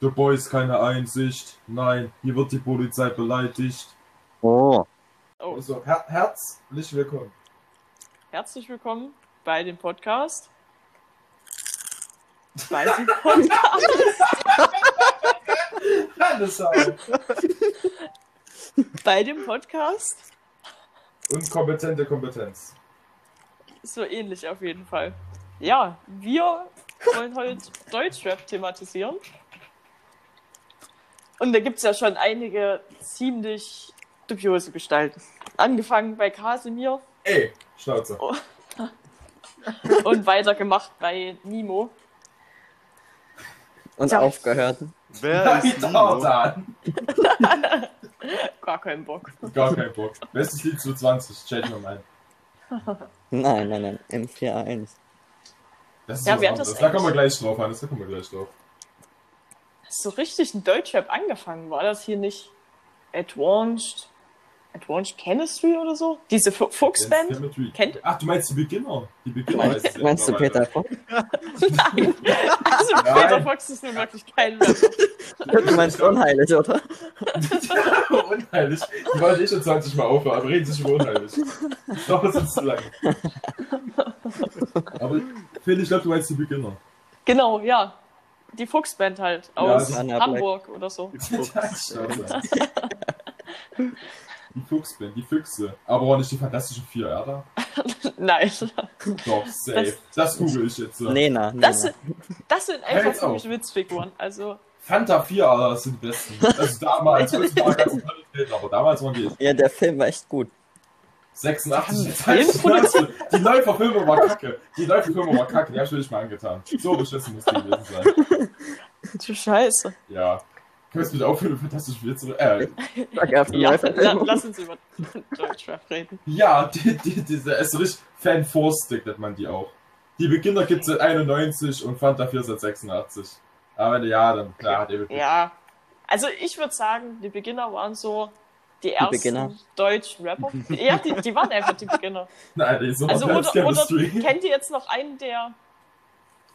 The Boys keine Einsicht. Nein, hier wird die Polizei beleidigt. Oh. Oh, Also, her herzlich willkommen. herzlich willkommen bei dem Podcast. Bei dem Podcast. Alles bei dem Podcast. Und kompetente Kompetenz. So ähnlich auf jeden Fall. Ja, wir wollen heute Deutschrap thematisieren. Und da gibt es ja schon einige ziemlich dubiose Gestalten. Angefangen bei Kasimir Ey, Schnauze. und weitergemacht bei Nimo. Und Ja. aufgehört. Wer ist David Nino? Ordan. Gar keinen Bock. Gar kein Bock. Bestes Lied zu 20. Chat mal. Nein, nein, nein. M41. Das ist Ja, was wer hat anderes. das Da kommen wir gleich drauf, Hannes. Da kommen wir gleich drauf. So richtig ein Deutschrap angefangen. War das hier nicht Advanced, Advanced Chemistry oder so? Diese Fu- Fuchsband? Kennt- Ach, du meinst die Beginner? Die Beginner ja Meinst du. Peter Fox? Nein. Also Peter Fox ist nun wirklich kein Rapper. Du meinst unheilig, oder? unheilig. Die wollte ich schon 20 Mal aufhören, aber reden sich über unheilig. Doch, das ist zu lang. Aber Phil, ich glaube, du meinst die Beginner. Genau, ja. Die Fuchsband halt aus Anna Hamburg oder so. Schnauze. Die Fuchsband, die Füchse. Aber auch nicht die fantastischen vier, Erda? Nein. Doch, safe. Das, google ich jetzt. so. Nena. Das, Nena. sind- das sind einfach für mich Witzfiguren. Also, Fanta 4, Alter, das sind die besten. Also damals, heutzutage ganz aber damals waren die Ja, der Film war echt gut. 86. Jetzt Film halt die neue Verfilmung war kacke. Die neue Verfilmung war kacke, die hab ich mir nicht mal angetan. So beschissen muss die gewesen sein. du Scheiße. Ja. Können wir jetzt bitte aufhören, über fantastische Witze? Äh, Ja, lass uns über Deutschrap reden. ja, die, die, diese, ist so richtig Fan-Force-Stick nennt man die auch. Die Beginner gibt's seit 91 und Fanta 4 seit 86. Aber ja, dann klar hat er Ja. Also, ich würde sagen, die Beginner waren so die ersten Beginner? deutschen Rapper. Ja, die, die waren einfach die Beginner. Nein, die noch Also, oder, oder kennt ihr jetzt noch einen, der.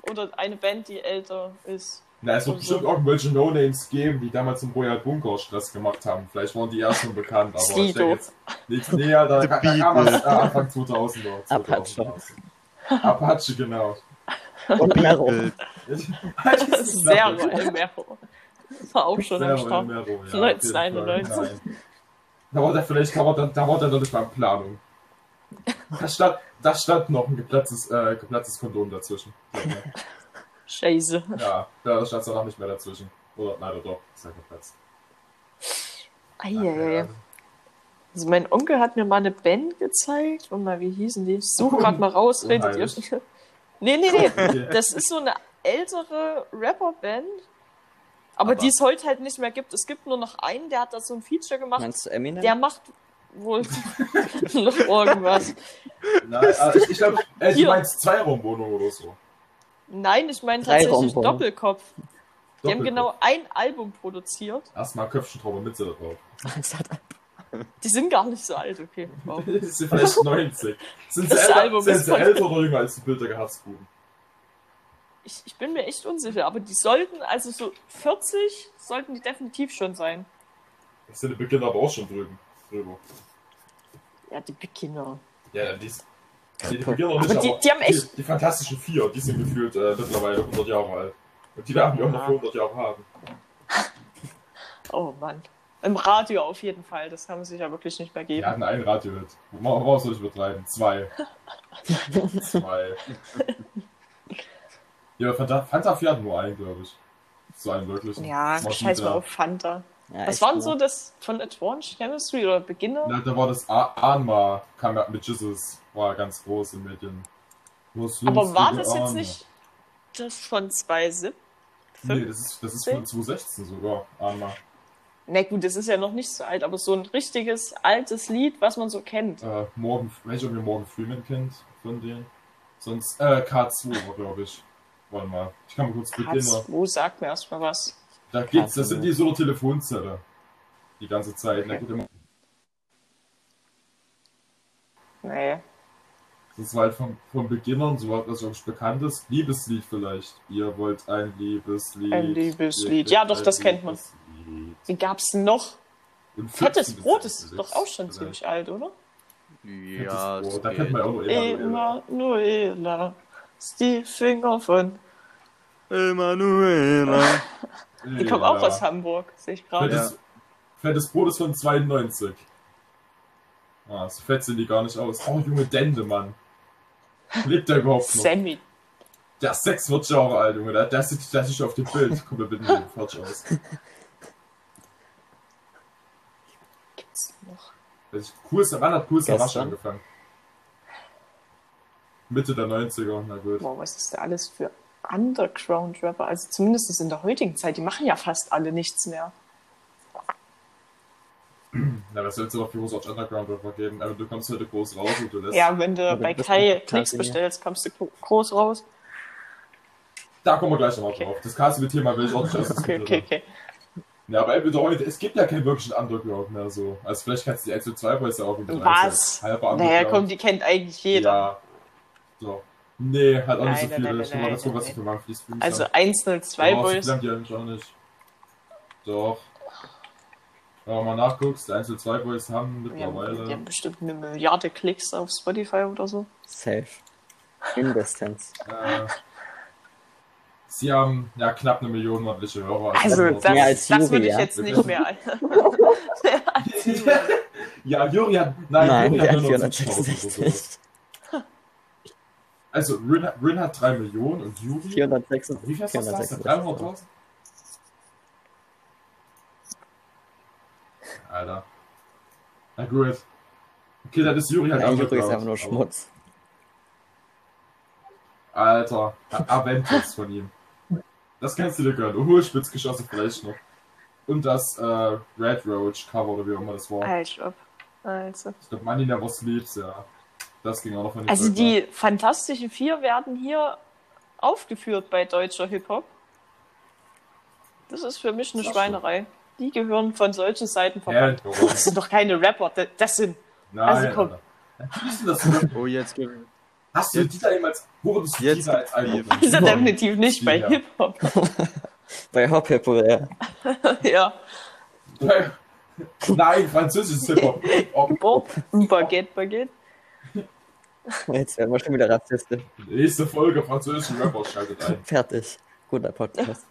Oder eine Band, die älter ist? Na, es wird und bestimmt so. irgendwelche No-Names geben, die damals im Royal Bunker Stress gemacht haben. Vielleicht waren die ja schon bekannt, aber ich Sido. denke jetzt nicht näher, da The da kam es äh, Anfang 2000er. Apache. Apache, genau. Und Mero. Bild. das Das ist sehr Royal Mero. War auch schon am Start. Mero, ja, auf jeden 1991. Da war der vielleicht, da war dann, da war dann noch nicht mal in Planung. Da stand, da stand noch ein geplatztes, äh, geplatztes Kondom dazwischen. Scheiße. Ja, da stand danach nicht mehr dazwischen. Oder, nein, doch, ist ja geplatzt. Eieiei. Also mein Onkel hat mir mal eine Band gezeigt. Und mal, wie hießen die? Ich suche gerade mal raus. Redet ihr? Nee, nee, nee. Das ist so eine ältere Rapperband. Aber, Aber- die es heute halt nicht mehr gibt. Es gibt nur noch einen, der hat da so ein Feature gemacht. Meinst du Eminem? Der macht wohl noch irgendwas. Nein, also ich, glaube, äh, du meinst Zweiraumwohnung oder so. Nein, ich meine tatsächlich Rombonen. Doppelkopf. Die haben Doppelkopf. genau ein Album produziert. Erstmal Köpfchentraube mit da drauf. Die sind gar nicht so alt, okay. Wow. Das sind vielleicht 90. Sind sie, Das älter, Album sind ist sie von- älter oder jünger als die Bilder Herzbuben? Ich, ich bin mir echt unsicher, aber die sollten, also so 40 sollten die definitiv schon sein. Das sind die Beginner aber auch schon drüben. drüber. Ja, die Beginner. Ja, die, die, die Beginner nicht, Aber die- aber die haben echt- Die, die fantastischen vier, die sind gefühlt äh, mittlerweile 100 Jahre alt. Und die werden wir auch noch Ja. für 100 Jahre haben. Oh Mann. Im Radio auf jeden Fall, das kann man sich ja wirklich nicht mehr geben. hatten einen Radio-Hit. Warum soll ich übertreiben? Zwei. Zwei. Ja, Fanta, Fanta 4 hat nur einen, glaube ich. So einen wirklichen. Ja, scheiß mal auf Fanta. Ja, Was war denn so das von Advanced Chemistry oder Beginner? Na, da war das Anma, kam ja mit Jesus, war ganz groß in Medien. Was Aber war das jetzt nicht das von 2007? Nee, das ist, das ist von 2016 sogar, Anma. Na gut, das ist ja noch nicht so alt, aber so ein richtiges altes Lied, was man so kennt. Äh, Morgan, welcher mir Morgan Freeman kennt von denen. Sonst, äh, K2 war, glaube ich. Warte mal, ich kann mal kurz Beginner. H2 sagt mir erstmal was. Da geht's, das sind die so Telefonzelle. Die ganze Zeit. Da geht immer, Nee. Das war halt von, von Beginnern, so was wirklich bekanntes Liebeslied vielleicht. Ihr wollt ein Liebeslied. Ein Liebeslied. Ja, doch, das kennt man. Liebeslied. Wie gab's denn noch? Fettes 14 Brot ist doch auch schon vielleicht. ziemlich alt, oder? Ja. Da kennt man ja auch nur Emanuela. Emanuela, ist die Finger von. Emanuela. Die kommt auch aus Hamburg, sehe ich gerade. Fettes, Fettes Brot ist von 92. Ah, so fett sind die gar nicht aus. Oh, junge Dende, Mann. Lebt der überhaupt noch? Sammy. Der ist 46 Jahre alt, Junge. Der, der, sieht, der sieht auf dem Bild. Guck mal bitte nicht falsch aus. Gibt's noch? Das ist wann hat Gestern. Rasch angefangen? Mitte der 90er, na gut. Boah, was ist da alles für Underground-Rapper? Also zumindest in der heutigen Zeit, die machen ja fast alle nichts mehr. Na, was soll es noch für Großartig Underground Rapper geben? Aber du kommst heute groß raus und du lässt. Ja, wenn du bei Kai Kasimir? bestellst, kommst du gro- groß raus. Da kommen wir gleich nochmal Okay. drauf. Das Casio-Thema will ich auch nicht Okay, okay, okay. Ja, aber heute, es gibt ja keinen wirklichen Underground mehr so. Also vielleicht kannst du die 1 zu 2 Boys ja auch mit Was? Naja, komm, die kennt eigentlich jeder. Ja. So. Nee, hat auch nicht so Nein, nein, viele. nein, Ich nein, gucken, nein, was ich für Monthly Streams Also habe. 102 Doch, so Boys. haben die eigentlich auch nicht. Doch. Wenn man mal nachguckst, die 1 zu 2 Boys haben mittlerweile. die haben bestimmt eine Milliarde Klicks auf Spotify oder so. Safe. Mindestens. Äh, sie haben ja knapp eine Million monatliche Hörer. Also, das das, Mehr als das Juri, würde ich ja. jetzt nicht mehr. ja, Juri hat. Nein, Nein, Juri hat nur noch 70.000 oder sowas. 466. Also, Rin, Rin hat 3 Millionen und Juri. 466. Wie viel ist das? 466. 300.000? Alter. Na gut. Okay, dann ist Juri halt Ja, Juri ist einfach nur Schmutz. Alter, Aventus von ihm. Das kannst du dir gönnen. Und Hohlspitzgeschosse vielleicht noch. Und das äh, Red Roach Cover oder wie auch immer das war. Halt, ob. Also. Ich glaube, Money Never Sleeps, ja. Das ging auch noch von also die Fantastischen Vier werden hier aufgeführt bei deutscher Hip-Hop. Das ist für mich eine Das Schweinerei. Die gehören von solchen Seiten verbannt. Warum? Das sind doch keine Rapper. Das- sind. Nein, Also komm. So. Oh, jetzt gibt Hast du Jetzt- Dieter jemals, wurdest du Jetzt- Dieter als Album? Die sind definitiv nicht bei Ja. Hip-Hop. Bei Hop Hip ja. ja. Nein, französisches Hip-Hop. Oh, Boah, Baguette, Baguette. Jetzt werden wir schon wieder rassistisch. nächste Folge französischen Rapper schaltet ein. Fertig. Guter Podcast.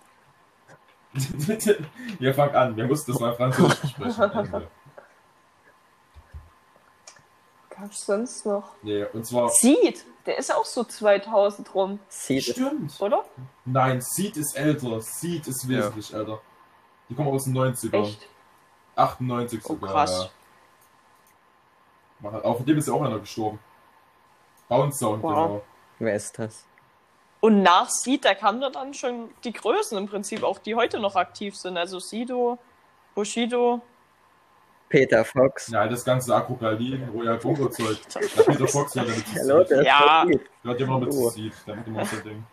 Wir fangen an, wir mussten das mal französisch besprechen. Ende. Gab's sonst noch? Nee, und zwar. Seed, der ist auch so 2000 rum, Sieht Stimmt. oder? Nein, Seed ist älter. Seed ist wesentlich älter. Die kommen aus den 90ern. Echt? 98 Oh, sogar. krass. Ja. Hat- Auf dem ist ja auch einer gestorben. Bounce Sound, Wow. genau. Wer ist das? Und nach Seed, da kamen dann schon die Größen im Prinzip, auch die heute noch aktiv sind. Also Sido, Bushido. Peter Fox. Ja, das ganze Akrokaldin, Royal Bongo Zeug. Peter Fox hört ja mit Hallo, Seed. der Ja. Der hat immer mit Oh. Seed. Macht immer so ein Ding.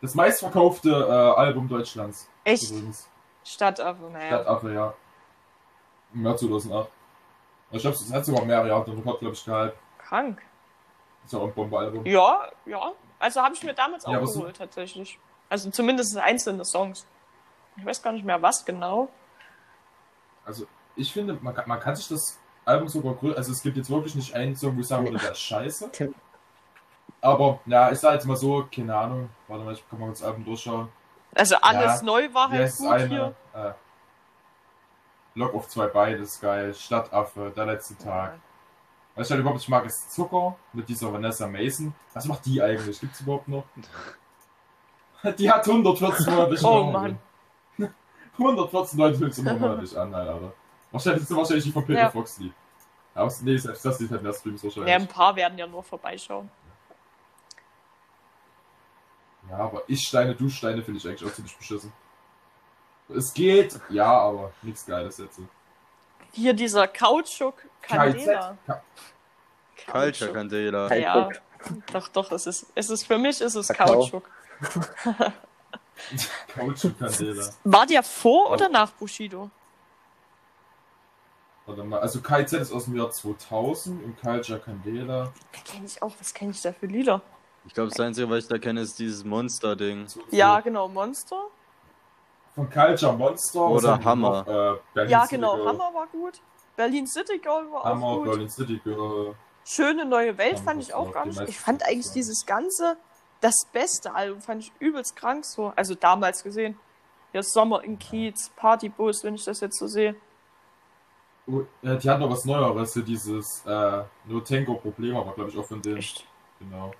Das meistverkaufte äh, Album Deutschlands. Echt? Übrigens. Stadtaffe, naja. Stadtaffe, ja. Im Jahr 2008. Ich glaube, es hat sogar mehrere Jahre den Rekord, glaube ich, gehalten. Krank. Ist ja auch ein Bombealbum. Ja, ja. Also habe ich mir damals auch Ja, was- geholt, tatsächlich. Also zumindest einzelne Songs. Ich weiß gar nicht mehr, was genau. Also, ich finde, man kann, man kann sich das Album sogar größer. Also, es gibt jetzt wirklich nicht einen Song, wo ich sagen würde, der ist scheiße. Aber, ja, ich sage jetzt mal so, keine Ahnung. Warte mal, ich kann mal das Album durchschauen. Also alles Ja. neu war halt gut eine. hier. Äh, Lock auf zwei Beine ist geil. Stadtaffe, der letzte Tag. Was ich halt überhaupt nicht mag, ist Zucker mit dieser Vanessa Mason. Was macht die eigentlich? Gibt's überhaupt noch? Die hat 114 monatliche Oh. Mann. 114 Leute hören sich monatlich an, nein, Alter. Wahrscheinlich ist wahrscheinlich die von Peter Ja. Fox Lied. Aber nee, selbst das Lied hat mehr Streams Ja, ein wahrscheinlich. paar werden ja nur vorbeischauen. Ja, aber ich Steine, du Steine finde ich eigentlich auch ziemlich beschissen. Es geht, ja, aber nichts Geiles jetzt. Hier dieser Kautschuk Candela. Ka- Culture Candela. Ja, doch, doch, es ist, es ist für mich ist es Kakao. Kautschuk. Kautschuk Candela. War der vor oder nach Bushido? Warte mal, also KZ ist aus dem Jahr 2000 und Culture Candela. Kenne ich auch. Was kenne ich da für Lieder? Ich glaube, das Einzige, was ich da kenne, ist dieses Monster-Ding. Ja, genau. Monster. Von Culture Monster. Oder Hammer. Noch, äh, Ja, City genau. Girl. Hammer war gut. Berlin City Girl war Hammer, auch gut. Berlin City Girl. Schöne neue Welt Hammer fand ich auch gar nicht. Ich fand eigentlich dieses ganze, das beste Album fand ich übelst krank so. Also damals gesehen. Ja, Sommer in Kiez, Partybus, wenn ich das jetzt so sehe. Oh, äh, die hat noch was Neueres, hier dieses äh, No Tango Problem, aber glaube ich auch von denen. Echt. Genau.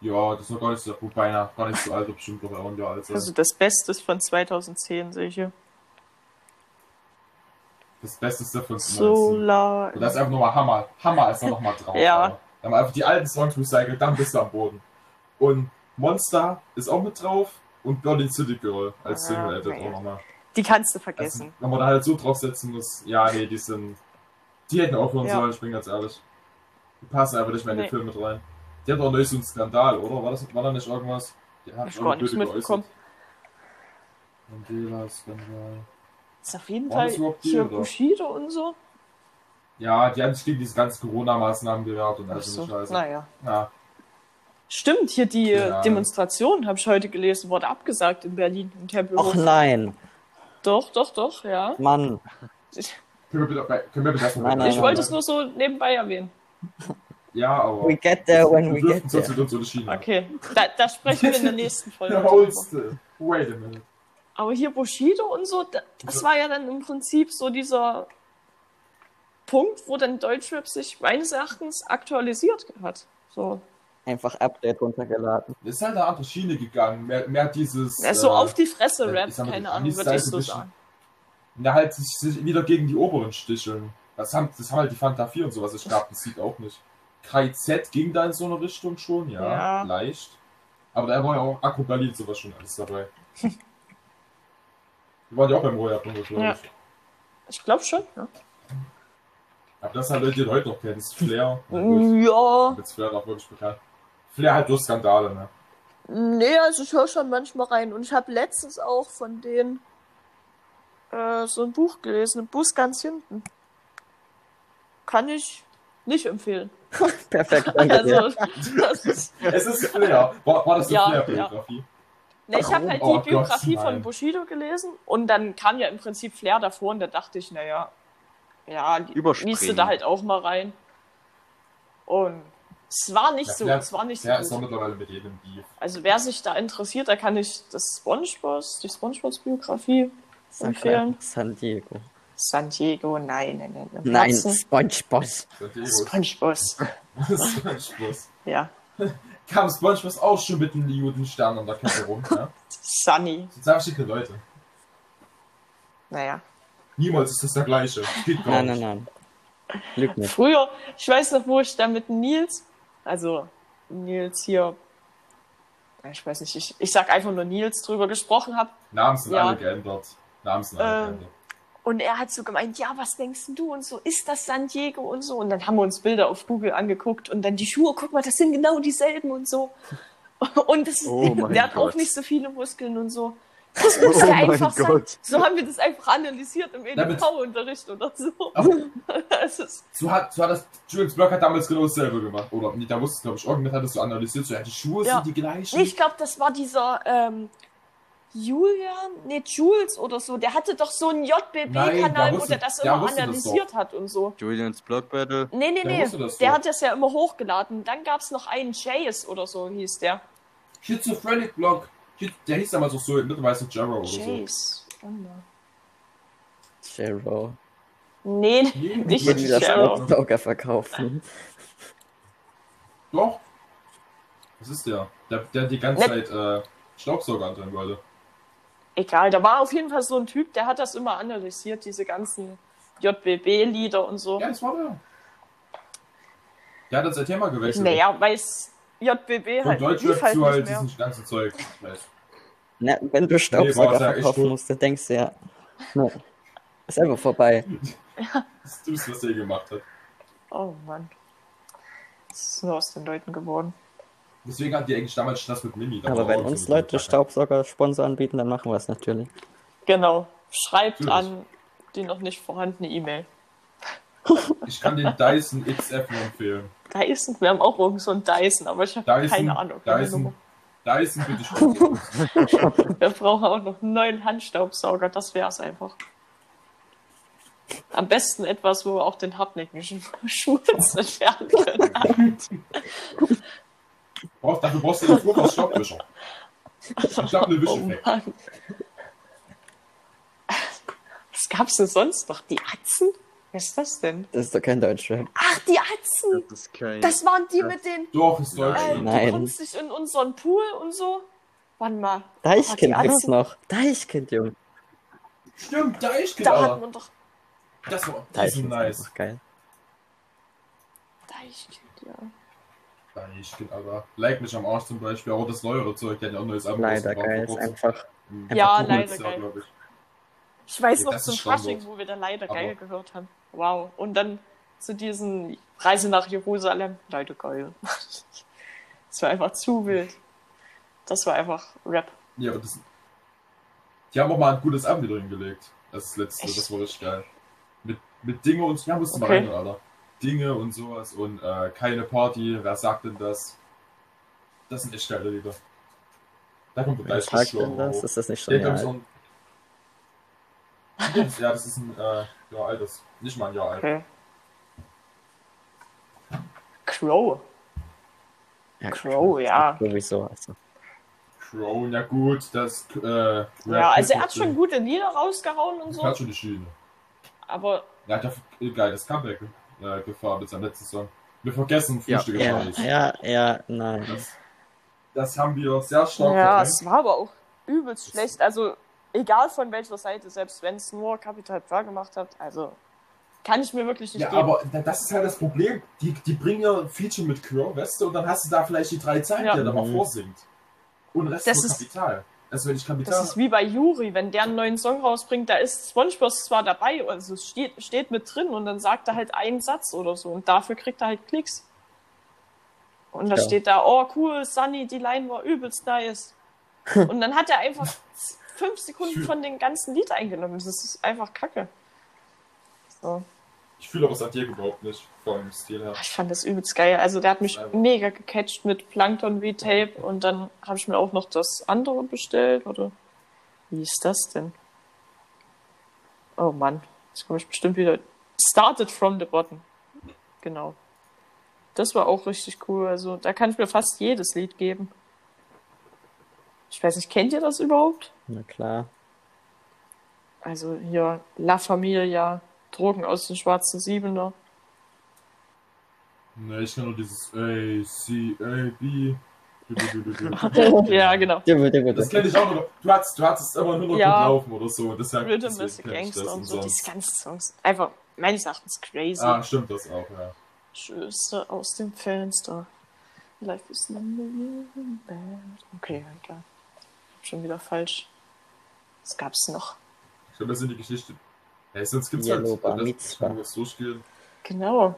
Ja, das ist noch gar nicht so, wobei, na, gar nicht so alt, bestimmt doch ein Jahr alt. Also das Beste ist von 2010, sehe ich hier. das Beste ist davon Solar. Und das ist einfach nochmal Hammer. Hammer ist da nochmal drauf. Ja. Alter. Da haben einfach die alten Songs recycelt, dann bist du am Boden. Und Monster ist auch mit drauf und Berlin City Girl als Ah, Single Edit auch nochmal. Die kannst du Also, vergessen. wenn man da halt so draufsetzen muss, ja, nee, die sind. Die hätten aufhören Ja. sollen, ich bin ganz ehrlich. Die passen einfach nicht mehr in die Nee. Filme mit rein. Die hatten auch neulich so einen Skandal, oder? War, das, war da nicht irgendwas? Haben Hab ich gar nichts blöd mitbekommen. Mandela-Skandal. Ist auf jeden Fall hier? Bushido und so. Ja, die haben sich gegen diese ganzen Corona-Maßnahmen gewehrt und Ach also so. Scheiße. Naja. Ja. Stimmt, hier die äh, Ja. Demonstration, habe ich heute gelesen, wurde abgesagt in Berlin im Tempelhof. Och nein, Doch, doch, doch, ja. Mann. Können wir bitte, können wir bitte Nein, nein, Ich nein, wollte es nur so nebenbei erwähnen. Ja, aber. We get there when we wir dürfen get there. Okay, da, da sprechen wir in der nächsten Folge. Drüber. holste. Wait a minute. Aber hier Bushido und so, da- das war ja dann im Prinzip so dieser Punkt, wo dann Deutschrap sich meines Erachtens aktualisiert hat. So, Einfach Update runtergeladen. Das ist halt eine andere Schiene gegangen. Mehr, mehr dieses. ja, so äh, auf die Fresse äh, Rap, mal, keine Ahnung, würde ich so sagen. Na, halt sich, sich wieder gegen die Oberen sticheln. Das haben, das haben halt die Fanta 4 und sowas. Ich glaube, das sieht auch nicht. KZ ging da in so eine Richtung schon, ja, Ja. leicht. Aber da war ja auch Akku Berlin und sowas schon alles dabei. Die waren ja auch beim Royal glaube Ja. ich. Ich glaube schon, ja. Aber das halt Leute, die du heute noch kennst. Flair. Ja, Jetzt Flair auch wirklich bekannt. Flair halt durch Skandale, ne? nee, also ich höre schon manchmal rein. Und ich habe letztens auch von denen äh, so ein Buch gelesen, ein Bus ganz hinten. Kann ich nicht empfehlen. Perfekt, danke. Also, das ist, Es ist Flair. War, war das eine Ja, Flair-Biografie? Ne, ich habe halt Oh die Gott, Biografie nein. von Bushido gelesen und dann kam ja im Prinzip Flair davor und da dachte ich, naja, ja, liest du da halt auch mal rein. Und es war nicht Ja, so, Flair- es war nicht so Flair ist doch gut. mittlerweile mit jedem Beef. Also wer sich da interessiert, da kann ich das Spongeboss, die Spongeboss Biografie Sag empfehlen. San Diego. San Diego, nein, nein, nein. Nein, Herzen. Spongeboss. Spongeboss, SpongeBob. ja. Kam SpongeBob auch schon mit einem Judenstern an der Kette rum, ja? Sunny, Das sind schicke Leute. naja. Niemals ist das der gleiche. Geht gar Nein, nicht. nein, nein. Lüg nicht. Früher, ich weiß noch, wo ich da mit Nils, also Nils hier, ich weiß nicht, ich, ich sag einfach nur Nils drüber gesprochen habe. Namen sind Ja. alle geändert. Namen sind alle Ähm, geändert. Und er hat so gemeint, ja, was denkst du und so, ist das San Diego und so? Und dann haben wir uns Bilder auf Google angeguckt und dann die Schuhe, guck mal, das sind genau dieselben und so. Und das ist, Oh der hat auch nicht so viele Muskeln und so. Das muss ja Oh mein einfach sein. Gott. So haben wir das einfach analysiert im EDV-Unterricht oder so. Aber Das ist, so hat, so hat das, Julius Block hat damals genau dasselbe gemacht. Oder, nee, da wusste glaube ich, irgendjemand hat das so analysiert. So, ja, die Schuhe Ja. sind die gleichen. Nee, ich glaube, das war dieser ähm, Julian, nee, Jules oder so. Der hatte doch so einen JBB-Kanal, der wo der das der immer wusste das analysiert hat und so. Julians Block Battle. Nee, nee, Der nee. das der doch. hat das ja immer hochgeladen. Dann gab es noch einen Jace oder so, hieß der. Schizophrenic Block. Schiz- Der hieß damals auch so, mittlerweile so Jarrow oder so. Jace. Oh. Zero. Nee, Nee, nicht wieder Zero. Staubsauger verkaufen. Doch. Was ist der? Der, der die ganze Ne- Zeit äh, Staubsauger antreiben wollte. Egal, da war auf jeden Fall so ein Typ, der hat das immer analysiert, diese ganzen JBB-Lieder und so. Ja, das war der. Der hat jetzt sein Thema gewechselt. Naja, weil es JBB halt lief Deutschrap halt zu nicht halt mehr. diesen ganzen Zeug. Na, wenn du Staubsauger das ja echt verkaufen tot. musst, dann denkst du ja, na, ist einfach vorbei. Das ist das, was der gemacht hat. Oh Mann. Was ist nur aus den Leuten geworden? Deswegen hatten die eigentlich damals Stress mit Mimi. Da Aber wenn uns Leute. Staubsauger-Sponsor anbieten, dann machen wir es natürlich. Genau. Schreibt Natürlich. an die noch nicht vorhandene E-Mail. Ich kann den Dyson XF nur empfehlen. Dyson, wir haben auch irgend so einen Dyson, aber ich habe keine Ahnung. Dyson. Dyson bitte schon. Wir brauchen auch noch einen neuen Handstaubsauger, das wär's einfach. Am besten etwas, wo wir auch den hartnäckigen Schmutz entfernen können. Brauchst, dafür brauchst du den Flur Staubwischer. Ich hab eine Oh Wischeffekt. Mann. Was gab's denn sonst noch? Die Atzen? Was ist das denn? Das ist doch kein Deutschrap. Ach, die Atzen! Das ist kein. Das waren die mit den. Doch, ist Äh, Deutschland. Nein. Du kommst nicht in unseren Pool und so. Wann mal? Deichkind die gibt's Atzen. noch. Deichkind, Junge. Stimmt, Deichkind, Da hat Alter. man doch. Das war das ist Deichkind nice. geil. Deichkind, ja. Deichkind, Alter. Like mich am Arsch zum Beispiel, aber das neuere Zeug, der hat ja auch neues Album Leider geil. Ist einfach. Hm. Ja, Vor leider geil. ich. Ich weiß Ja, noch zum. Fasching, wo wir dann leider Aber- geil gehört haben. Wow. Und dann zu diesen Reise nach Jerusalem. Leider geil. Das war einfach zu wild. Das war einfach Rap. Ja, aber das. Die haben auch mal ein gutes Album wieder hingelegt. Das letzte, Echt? das war richtig geil. Mit, mit Dinge und. Ja, musst du mal Okay. rein, Alter. Dinge und sowas und äh, keine Party, wer sagt denn das? Das sind echt geile Lieder. Da kommt der Wer Geist sagt denn das? Ist das nicht schon Der ja, so ein. Ja, das ist ein äh, Jahr altes. Nicht mal ein Jahr alt. Okay. Crow. ja, Crow, ja. Sowieso. Also. Crow, ja gut, das. Äh, Ja, also er hat schon gute Lieder rausgehauen und Er so. hat schon die Schiene. Aber Er hat ja ein geiles Comeback äh, gefahren mit seinem letzten Song. Wir vergessen Ja. Frühstücke Ja, Paris. ja, ja, nein. Das, das haben wir sehr stark ja, verdrängt. es war aber auch übelst schlecht. Also egal von welcher Seite, selbst wenn es nur Capital Bra gemacht hat, also kann ich mir wirklich nicht Ja, geben. aber da- das ist halt das Problem. Die, die bringen ja ein Feature mit Crow, weißt du, und dann hast du da vielleicht die drei Zeilen, Ja. die er da mal Mhm. vorsingt. Und Rest Das nur ist- Kapital. Also wenn ich Kapital. Das ist wie bei Yuri, wenn der einen neuen Song rausbringt, da ist SpongeBob zwar dabei, also es steht, steht mit drin und dann sagt er halt einen Satz oder so und dafür kriegt er halt Klicks. Und da Ja. steht da, oh cool, Sunny, die Line war übelst nice. und dann hat er einfach fünf Sekunden von dem ganzen Lied eingenommen. Das ist einfach kacke. So. Ich fühle aber Santiago überhaupt nicht vom Stil her. Ich fand das übelst geil. Also der hat mich Ja. mega gecatcht mit Plankton V-Tape und dann habe ich mir auch noch das andere bestellt, oder? Wie ist das denn? Oh Mann, jetzt komme ich bestimmt wieder. Started from the bottom. Genau. Das war auch richtig cool. Also da kann ich mir fast jedes Lied geben. Ich weiß nicht, kennt ihr das überhaupt? Na klar. Also hier La Familia, Drogen aus den schwarzen Siebener. Ne, ich kann nur dieses A, C, A, B. Ja, genau. Das kenne ich auch noch. Du hattest, du hattest immer nur noch Ja. laufen oder so. Deshalb, Rhythm deswegen is a kenn ich Gangster und so, sonst- diese ganzen Songs. Einfach meines Erachtens crazy. Ah, stimmt das auch, ja. Schüsse aus dem Fenster. Life is not bad. Okay, egal. Schon wieder falsch. Was gab's noch? Ich glaube, das sind die Geschichte. Hey, sonst gibt's Yellow halt. Bar das- Mitzvah. das durchgehen. Genau.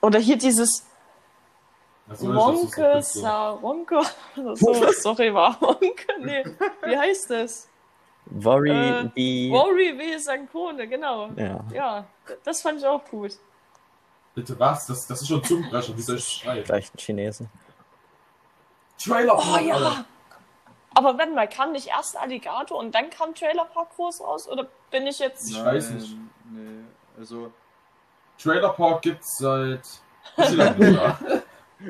Oder hier dieses Monke so. Saronke. So, sorry, war Monke. Nee, wie heißt das? Worry, Äh, die. Worry W. Sankone, genau. Ja. Ja, das fand ich auch gut. Bitte was? Das, das ist schon Zungenbrecher, dieser Schrei. Vielleicht ein Chinesen. Trailer Oh ja. Aber warte mal, kam nicht erst Alligator und dann kam Trailer Park groß raus? Oder bin ich jetzt. Ich weiß nicht. Nee, also. Trailer Park gibt's seit. Steht aber nicht da.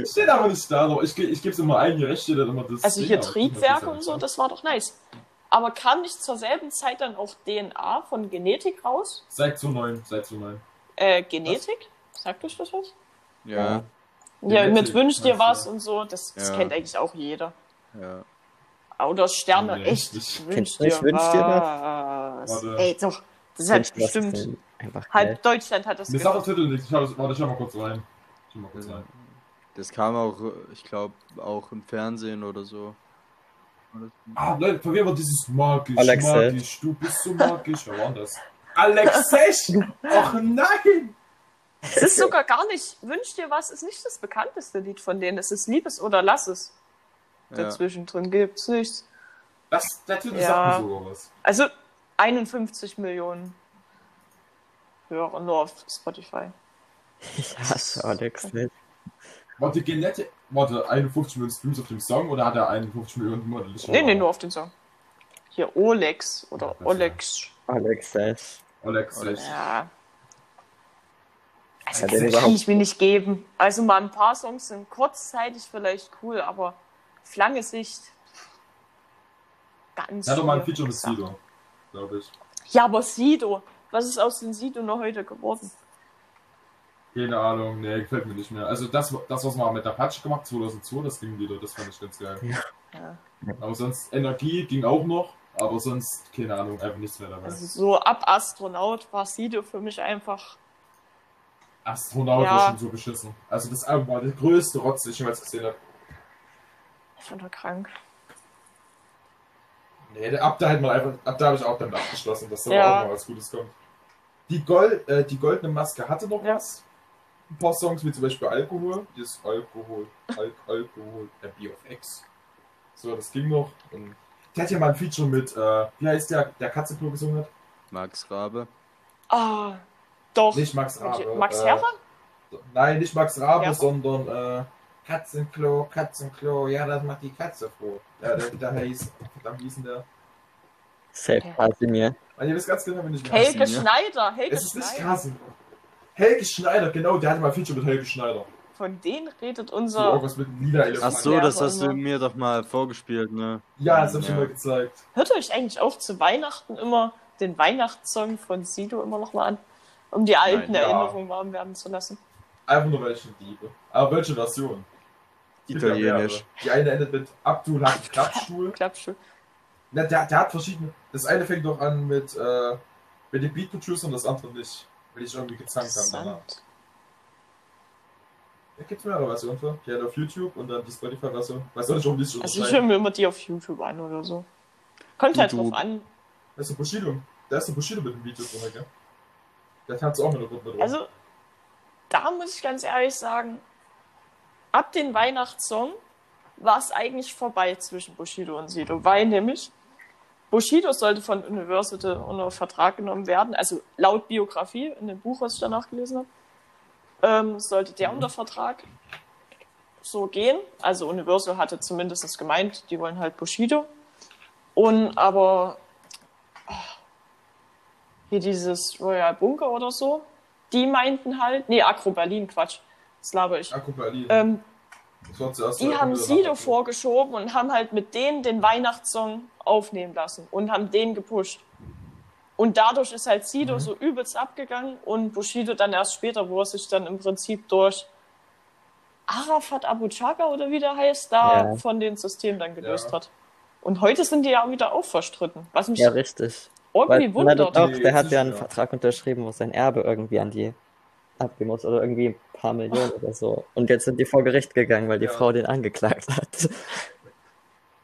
Steht aber nicht da, aber ich, ich gebe es immer ein, hier rechts steht dann immer das. Also hier ich Triebwerke und so, das war doch nice. Aber kam nicht zur selben Zeit dann auch DNA von Genetik raus? Seit zu neun, seit zu neun. Äh, Genetik? Sagt euch das was? Ja, Ja, Genetik, mit Wünsch dir was und so, das, das Ja. kennt eigentlich auch jeder. ja. Oder Sterne, Nee, echt. nicht. Wünsch du nicht Wünsch dir was? Warte. Ey, doch. Das hat das bestimmt. Halb geil. Deutschland hat das Mir sagt gehört. Titel nicht. Ich das- warte, ich schau mal kurz rein. Ich schau mal kurz rein. Das kam auch, ich glaube, auch im Fernsehen oder so. Ah, Leute, von wem war dieses magisch, Alexei. magisch, du bist so magisch. Wer war denn das? Alexei! Ach nein! Es ist sogar gar nicht. Wünsch dir was ist nicht das bekannteste Lied von denen. Es ist Liebes oder Lass es. Ja. Dazwischen drin gibt's nichts. Das, Titel Ja. sagt mir sogar was. Also 51 Millionen. höre, nur auf Spotify. Ich hasse Alex nicht. Warte, gehen nette. Warte, 51 Millionen Streams auf dem Song oder hat er 51 Millionen monatlich? Nee, nee, nur auf den Song. Hier Olex oder Ja, Olex. Alex selbst. Alex, Alex. echt. Ja. Also, das kann ich mir nicht geben. Also, mal ein paar Songs sind kurzzeitig vielleicht cool, aber auf lange Sicht ganz hat doch mal ein Feature mit. Sido, glaube ich. Ja, aber Sido. Was ist aus den Sido noch heute geworden? Keine Ahnung, nee, gefällt mir nicht mehr. Also das, das was wir mit Apache gemacht 2002, das ging wieder, das fand ich ganz geil. Ja. Aber sonst Energie ging auch noch, aber sonst, keine Ahnung, einfach nichts mehr dabei. Also, so ab Astronaut war Sido für mich einfach. Astronaut Ja. war schon so beschissen. Also das Album war der größte Rotz, den ich jemals gesehen habe. Ich fand er krank. Nee, der- ab da man einfach, ab da habe ich auch damit abgeschlossen, dass da Ja. auch noch was Gutes kommt. Die, Gold, äh, die goldene Maske hatte noch Ja. was. Ein paar Songs, wie zum Beispiel Alkohol. Dieses Alkohol, Al Alkohol, der Bier of X. So, das ging noch. Und der hat ja mal ein Feature mit, äh, wie heißt der, der Katzenklo gesungen hat? Max Rabe. Ah, doch. Nicht Max Rabe. Max äh, Herre? Nein, nicht Max Rabe, Ja. sondern äh, Katzenklo, Katzenklo, ja, das macht die Katze froh. Ja, der, der hieß, verdammt, wie hieß denn der? Safe Casimir. Weil ihr wisst ganz genau, wenn ich. Helge Kasimir. Schneider. Helge Es ist nicht Schneider. Kasim. Helge Schneider, genau, der hatte mal ein Feature mit Helge Schneider. Von denen redet So unser. irgendwas mit lila Ach so, das hast du mir doch mal vorgespielt, ne? Ja, das hab ich Ja. mal gezeigt. Hört euch eigentlich auf zu Weihnachten immer den Weihnachtssong von Sido immer noch mal an, um die alten Nein, ja. Erinnerungen warm werden zu lassen. Einfach nur welche Diebe. Aber welche Version? Es gibt Italienisch. Die eine endet mit Abdul hat Klappstuhl. Klappstuhl. Na, der, der hat verschiedene. Das eine fängt doch an mit, äh, mit dem Beat Producer und das andere nicht. Weil ich irgendwie gezankt habe danach. Da gibt's mehrere Versionen für. Die hat auf YouTube und dann die Spotify-Version. Weiß auch nicht, warum die Also ich höre mir immer die auf YouTube an oder so. Kommt halt drauf an. Da ist der Bushido. Da ist der Bushido mit dem Video drin, gell? Der tanzt auch mit der Gruppe mit rum. Also, da muss ich ganz ehrlich sagen, ab dem Weihnachtssong war es eigentlich vorbei zwischen Bushido und Sido, weil nämlich Bushido sollte von Universal unter Vertrag genommen werden, also laut Biografie in dem Buch, was ich danach gelesen habe, ähm, sollte der unter Vertrag so gehen. Also Universal hatte zumindest gemeint, die wollen halt Bushido. Und aber ah, hier dieses Royal Bunker oder so, die meinten halt, nee, Akro Berlin, Quatsch, das laber ich. Akku Berlin. Ähm, das war zuerst die haben Sido vorgeschoben und haben halt mit denen den Weihnachtssong aufnehmen lassen und haben den gepusht. Und dadurch ist halt Sido Mhm. so übelst abgegangen und Bushido dann erst später, wo er sich dann im Prinzip durch Arafat Abu Chaka oder wie der heißt, da Ja. von den Systemen dann gelöst Ja. hat. Und heute sind die ja wieder auch verstritten, was mich Ja, richtig. irgendwie Weil, na, wundert. doch, Nee, der hat ja einen ja. Vertrag unterschrieben, wo sein Erbe irgendwie an die abgeben muss oder irgendwie ein paar Millionen oder so. Und jetzt sind die vor Gericht gegangen, weil die Ja. Frau den angeklagt hat.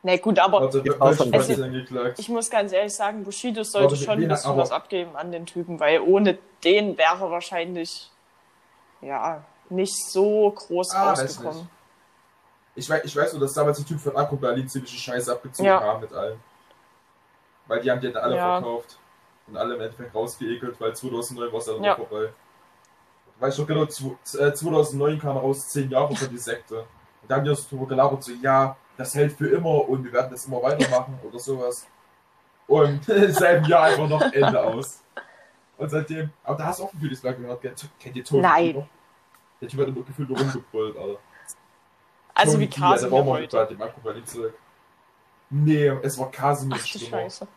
Nee, gut, aber denn geklagt? ich muss ganz ehrlich sagen, Bushido sollte schon ein bisschen was abgeben an den Typen, weil ohne den wäre wahrscheinlich ja nicht so groß Ah, weiß rausgekommen. Ich weiß, ich weiß nur, dass damals die Typen von Akku Berlin ziemliche Scheiße abgezogen Ja. haben mit allen. Weil die haben die dann alle Ja. verkauft. Und alle im Endeffekt rausgeekelt, weil 2009 war es dann Ja. vorbei. Weißt du genau, zwo- äh, 2009 kam raus, 10 Jahre von die Sekte. Und da haben die uns drüber gelabert, so, ja, das hält für immer und wir werden das immer weitermachen oder sowas. Und im selben Jahr einfach noch Ende aus. Und seitdem, aber da hast du auch ein Gefühl, das gehört, kennt ihr Tony? Nein. Der Typ hat immer gefühlt rumgebrüllt, Alter. Also Tony wie Kasimir war mal heute. dem zurück. Nee, es war Kasimir Ach Stimme. Scheiße.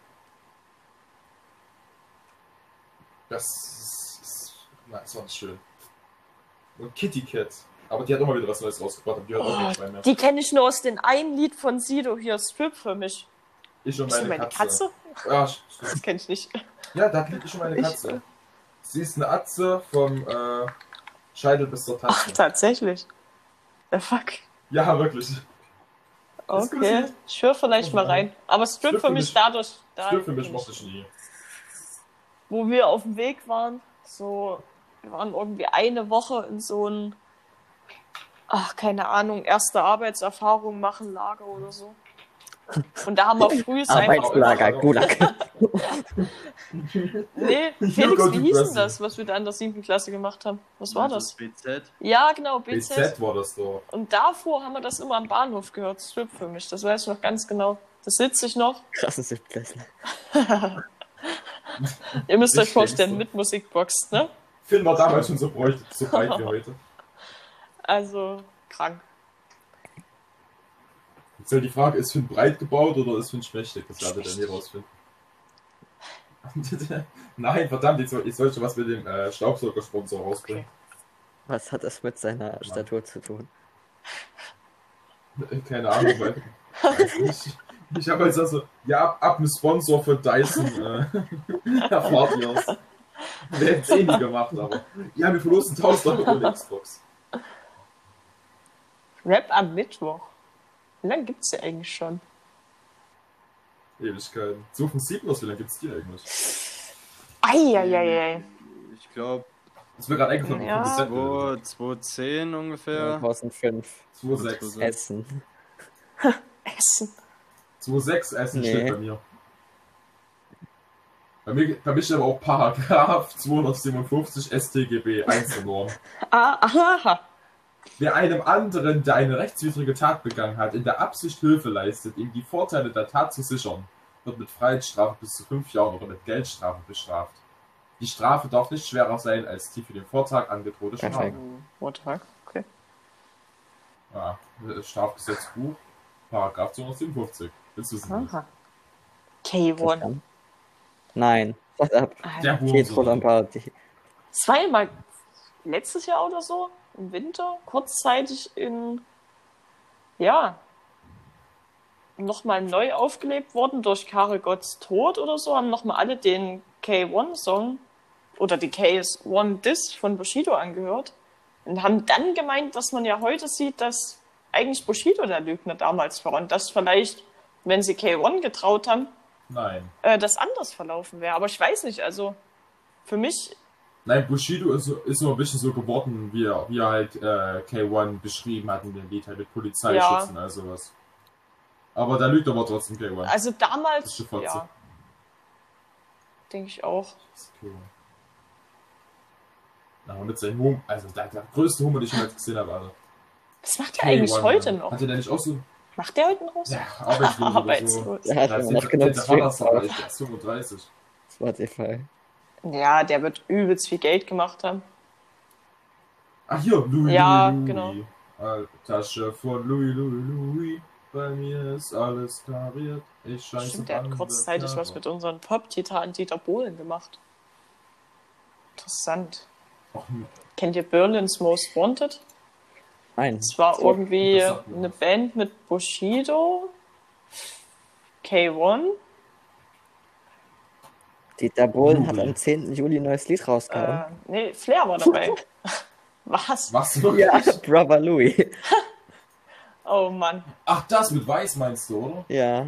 Das ist, ist nein, das war nicht schön. Und Kitty Cat. Aber die hat immer wieder was Neues rausgebracht und die auch Oh, nicht mehr. die kenne ich nur aus dem einen Lied von Sido hier, Strip für mich. Ich und Ist meine, das meine Katze. Katze? Ja. Das kenne ich nicht. ja, da liegt ich und meine Ich- Katze. Sie ist eine Atze vom äh, Scheitel bis zur Ach, Tasse. tatsächlich. The fuck. Ja, wirklich. Okay, ich höre vielleicht mal rein. Aber Strip Strip für mich mich- dadurch, da, Für, für mich mochte ich nie. wo wir auf dem Weg waren, so, wir waren irgendwie eine Woche in so ein, ach, keine Ahnung, erste Arbeitserfahrung machen, Lager oder so. Und da haben wir früh einfach Arbeitslager, Gulag. Nee, You Felix, wie hieß denn das, was wir da in der siebten Klasse gemacht haben? Was war das? BZ? Ja, genau, BZ. BZ war das doch. Und davor haben wir das immer am Bahnhof gehört, Strip für mich. Das weiß ich noch ganz genau. Das sitze ich noch. Krassen Siebtklässler. Ihr müsst Ich euch vorstellen, mit Musikbox, ne? Finn war damals schon so breit, so breit wie heute. Also, krank. Jetzt soll die Frage, ist Finn breit gebaut oder ist Finn schmächtig? Das werdet ihr nie rausfinden. Nein, verdammt, jetzt soll, ich soll schon was mit dem äh, Staubsaugersponsor rausbringen. Was hat das mit seiner Statur zu tun? Äh, Keine Ahnung, weil. nicht. Ich habe jetzt also, ja, ab, ab einem Sponsor für Dyson äh, erfahrt ihr es. Wir hätten es eh nie gemacht, aber. Ja, wir verlosen 1000 Euro ohne Xbox. Rap am Mittwoch. Wie lange gibt's die eigentlich schon? Ewigkeiten. So von 7 aus, wie lange gibt's die eigentlich? Eieiei. Ich glaube, Das mir gerade eingefallen, Ja. ja. Prozent. 2010 ungefähr. 2005. 2,6. Essen. Essen. 2,6 Essen Nee. steht bei mir. Bei mir, bei mir steht aber auch Paragraph 257 StGB Einzelnorm. Ah, aha. Wer einem anderen, der eine rechtswidrige Tat begangen hat, in der Absicht Hilfe leistet, ihm die Vorteile der Tat zu sichern, wird mit Freiheitsstrafe bis zu fünf Jahren oder mit Geldstrafe bestraft. Die Strafe darf nicht schwerer sein als die für den Vortag angedrohte Strafe. The fuck? Okay. Ja, das Strafgesetzbuch, Paragraph 257. Willst du wissen? Aha. K1. Nein. Shut up. Der Pietro Hurensohn. Lombardi. Es war ja mal letztes Jahr oder so, im Winter, kurzzeitig in, ja, nochmal neu aufgelebt worden durch Karel Gotts Tod oder so, haben nochmal alle den K1-Song oder die KS1-Disc von Bushido angehört und haben dann gemeint, dass man ja heute sieht, dass eigentlich Bushido der Lügner damals war und dass vielleicht, wenn sie K1 getraut haben, Nein. äh, das anders verlaufen wäre. Aber ich weiß nicht, also für mich Nein, Bushido ist, so- ist nur ein bisschen so geworden, wie er, wie er halt äh, K1 beschrieben hat in dem Lied, halt mit Polizeischützen, also sowas. Aber da lügt aber trotzdem K1. Also damals, ja. Denke ich auch. Das ist K1. Na, und mit seinem Humor, also der, der größte Humor, den ich jemals gesehen habe, Alter. Was macht der eigentlich K1, heute noch? Hatte der nicht auch so, Macht der heute noch was? ja, arbeitslos so? Arbeitslos. Der hat Ja, immer noch der- genug der Vater ist Streams aber auf echt erst 35. Spotify. Ja, der wird übelst viel Geld gemacht haben. Ach hier, Louis, Ja, Louis, genau. Louis. Tasche von Louis, Louis, Louis. Bei mir ist alles kariert. Ich scheiße Stimmt, der hat kurzzeitig was mit unseren Pop-Titanen Dieter Bohlen gemacht. Interessant. Ach, Kennt ihr Berlin's Most Wanted? Nein. Es war irgendwie eine was. Band mit Bushido, K1, Dieter Bohlen hat Juli. am 10. Juli ein neues Lied rausgehauen. äh, nee, Flair war dabei. was? Was? Ja, Brother Louis. Oh Mann. Ach, das mit Weiß meinst du, oder? Ja.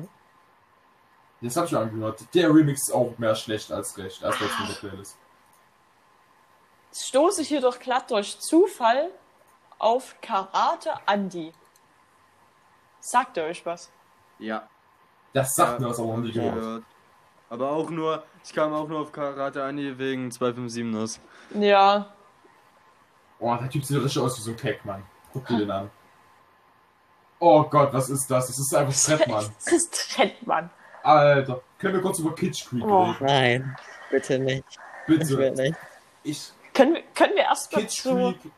Das hab ich schon angehört. Der Remix ist auch mehr schlecht als recht, als das mit der Playlist. Jetzt stoße ich hier doch glatt durch Zufall auf Karate Andy. Sagt ihr euch was? Ja. Das sagt Ja. mir was aber gehört. gehört. Aber auch nur, ich kam auch nur auf Karate Ani wegen 257 aus. Ja, Oh, der Typ sieht richtig aus wie so ein Keck, Mann. Guck dir den an. Oh Gott, was ist das? Das ist einfach Fett, Mann. das ist Trendmann. Alter, können wir kurz über Kitsch Creek Oh. reden? Nein. Bitte nicht. Ich will Bitte. nicht. Ich, Können wir, können wir erst mal Kitsch zu Creek.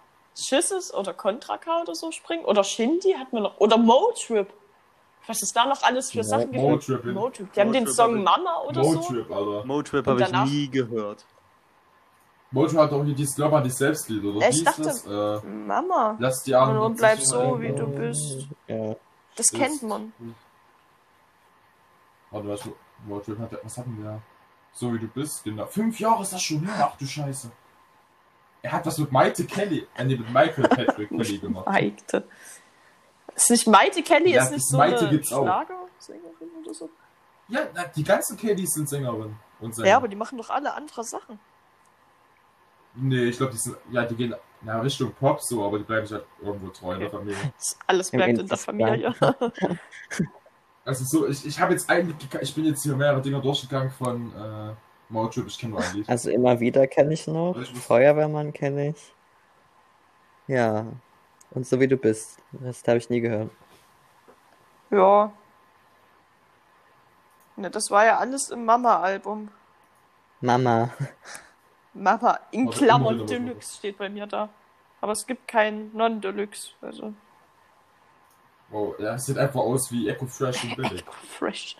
Schisses oder Contra K oder so springen? Oder Shindy hat man noch. Oder Motrip. Was ist da noch alles für Ja, Sachen? Motrip. Motrip. Die haben den Song Mama oder so. Motrip, Alter. Motrip habe ich nie gehört. Motrip hat auch hier dieses, glaube ich, die Selbstlied, oder? Ich dachte- das? Äh, Mama. lass die Arme. Und bleib so, wie du bist. Ja. Das Ist- kennt man. Warte, was, Motrip hat, was hatten wir? So wie du bist, genau. Fünf Jahre ist das schon her, ach du Scheiße. Er hat was mit Maite Kelly, äh, nee, mit Michael Patrick Kelly gemacht. Maite. Ist nicht Maite Kelly, Ja, ist nicht so Maite eine. Schlagersängerin oder so? Ja, na, die ganzen Kellys sind Sängerinnen und Sänger. Ja, aber die machen doch alle andere Sachen. Nee, ich glaube, die sind, ja, die gehen na, Richtung Pop so, aber die bleiben sich halt irgendwo treu in der Familie. Alles bleibt in der Insta-Plan. Familie. Also so, ich, ich habe jetzt eigentlich, ich bin jetzt hier mehrere Dinger durchgegangen von äh, Mojo, ich kenne nur ein Lied. Also immer wieder kenne ich noch. Ich Feuerwehrmann kenne ich. Ja. Und so wie du bist. Das habe ich nie gehört. Ja. Ne, das war ja alles im Mama-Album. Mama. Mama in Also Klammern Deluxe steht bei mir da. Aber es gibt kein Non-Deluxe. Also, Oh, ja, es sieht einfach aus wie Echo Fresh und billig. Echo Fresh.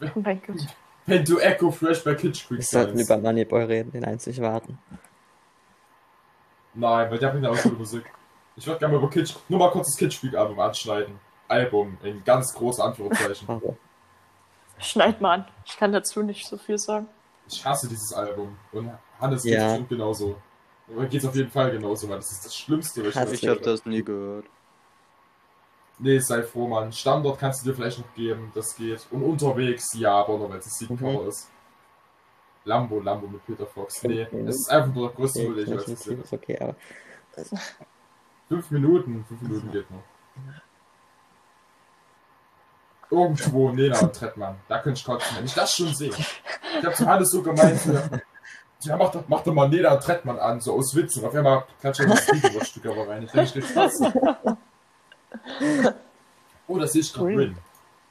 oh mein Gott. Wenn du Echo Fresh bei Kitsch Wir kriegst, sollten über Moneyboy reden, den einzig warten. Nein, weil der bringt ja auch gute Musik. Ich würde gerne mal über Kitsch, nur mal kurz das Kitsch-Album anschneiden. Album, in ganz großen Anführungszeichen. Also, Schneid mal an. Ich kann dazu nicht so viel sagen. Ich hasse dieses Album. Und Hannes Ja. geht's bestimmt genauso. Oder geht's auf jeden Fall genauso, weil das ist das Schlimmste, was ich Ich habe das nie gehört. Nee, sei froh, Mann. Standort kannst du dir vielleicht noch geben, das geht. Und unterwegs, ja, aber nur weil es das Seed-Cover Mhm. ist. Lambo, Lambo mit Peter Fox. Nee, Mhm. es ist einfach nur der größte okay, Müll, ich jemals nicht, ist okay, aber. Fünf Minuten, fünf Minuten geht noch. Irgendwo Nena und Trettmann. Da könnte ich kotzen, wenn ich das schon sehe. Ich hab zu alles so gemeint. Ja, mach, doch, mach doch mal und Trettmann an, so aus Witz. Und auf einmal klatscht er das Stück aber rein. Ich denke, ich will kotzen. Oh, das ich gerade. Rin.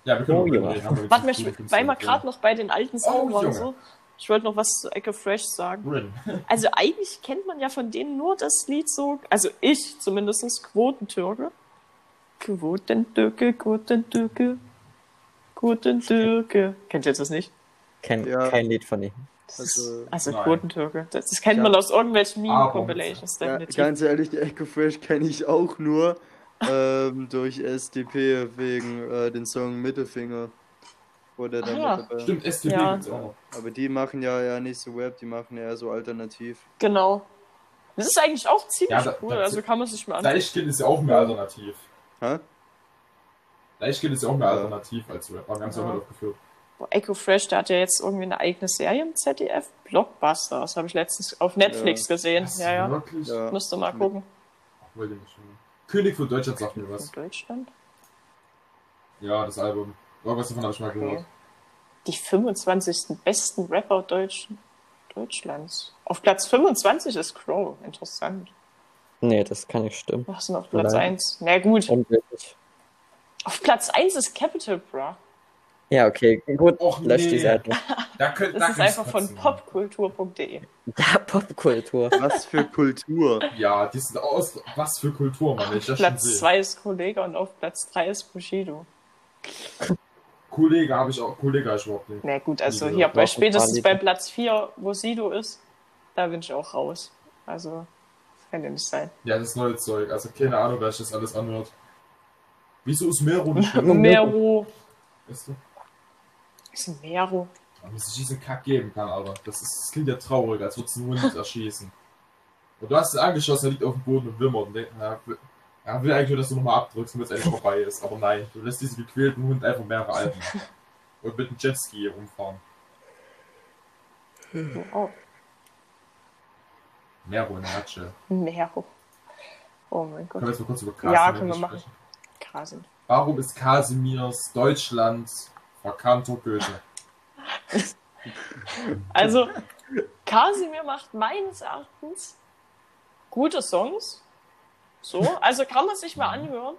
Ja, wir können Oh, ja. reden. Warte mal, nicht ich, wir drin. gerade noch bei den alten Songs Oh. So. Ich wollte noch was zu Echo Fresh sagen. Rin. Also eigentlich kennt man ja von denen nur das Lied so, also ich zumindest, Quotentürke. Quotentürke, Quotentürke, Quotentürke. Kennt ihr jetzt das nicht? kein, Ja. kein Lied von ist, Also- also. Quotentürke. Das, das kennt Ja. man aus irgendwelchen Meme-Compilations Ja, ganz ehrlich, die Echo Fresh kenne ich auch nur ähm, durch SDP wegen äh, den Song Mittelfinger. Der dann Ah. dabei. Stimmt, STP Ja. gibt's auch noch. Aber die machen ja, ja nicht so Rap, die machen eher so alternativ. Genau. Das ist eigentlich auch ziemlich Ja, da- cool, da- also kann man sich mal anschauen. Deichkind ist ja auch mehr alternativ. Hä? Deichkind ist ja auch mehr Ja. alternativ als Rap. Aber wir haben es auch Ja. mit aufgeführt. Boah, Echo Fresh, der hat ja jetzt irgendwie eine eigene Serie im ZDF. Blockbuster, das habe ich letztens auf Netflix gesehen. Was, Ja, ja. Wirklich? Ja. Musst du mal gucken. Wollte ich nicht hören. König von Deutschland sagt mir was. Deutschland? Ja, das Album. Irgendwas davon habe ich mal Okay. gehört. Die 25. besten Rapper Deutsch Deutschlands. Auf Platz 25 ist Crow. Interessant. Nee, das kann nicht stimmen. Was ist denn auf Platz Nein. 1? Na gut. Unmöglich. Auf Platz 1 ist Capital Bra. Ja, okay, gut. Och, lösch die. Seite. Da könnt, Das da ist einfach von popkultur.de. Ja, Popkultur. Was für Kultur. Ja, die sind aus. Was für Kultur, Mann. Ich das schon Platz sehe. 2 ist Kollege und auf Platz 3 ist Bushido. Kollege habe ich auch. Kollege habe ich überhaupt nicht. Na gut, also hier bei spätestens bei. Platz 4, wo Sido ist, da bin ich auch raus. Also, das kann ja nicht sein. Ja, das neue Zeug. Also keine Ahnung, wer sich das alles anhört. Wieso ist Mero nicht? Mero. Weißt du? Was ist Mero? Wenn es diesen Kack geben kann, Alter. Das, ist, das klingt ja traurig, als würdest du einen Hund erschießen. Und du hast ihn angeschossen, er liegt auf dem Boden und wimmert. Und denkt, na, er will eigentlich nur, dass du nochmal abdrückst, damit es endlich vorbei ist. Aber nein, du lässt diesen gequälten Hund einfach mehrere Alben. Und mit einem Jetski rumfahren. Oh, Mero in der Nutshell. Mero. Oh mein Können Gott. wir jetzt mal kurz über Kasimir Ja, können wir machen. sprechen? Kasim. Warum ist Kasimirs Deutschland verkannter Goethe? Also, Kasimir macht meines Erachtens gute Songs. So, also kann man sich mal anhören.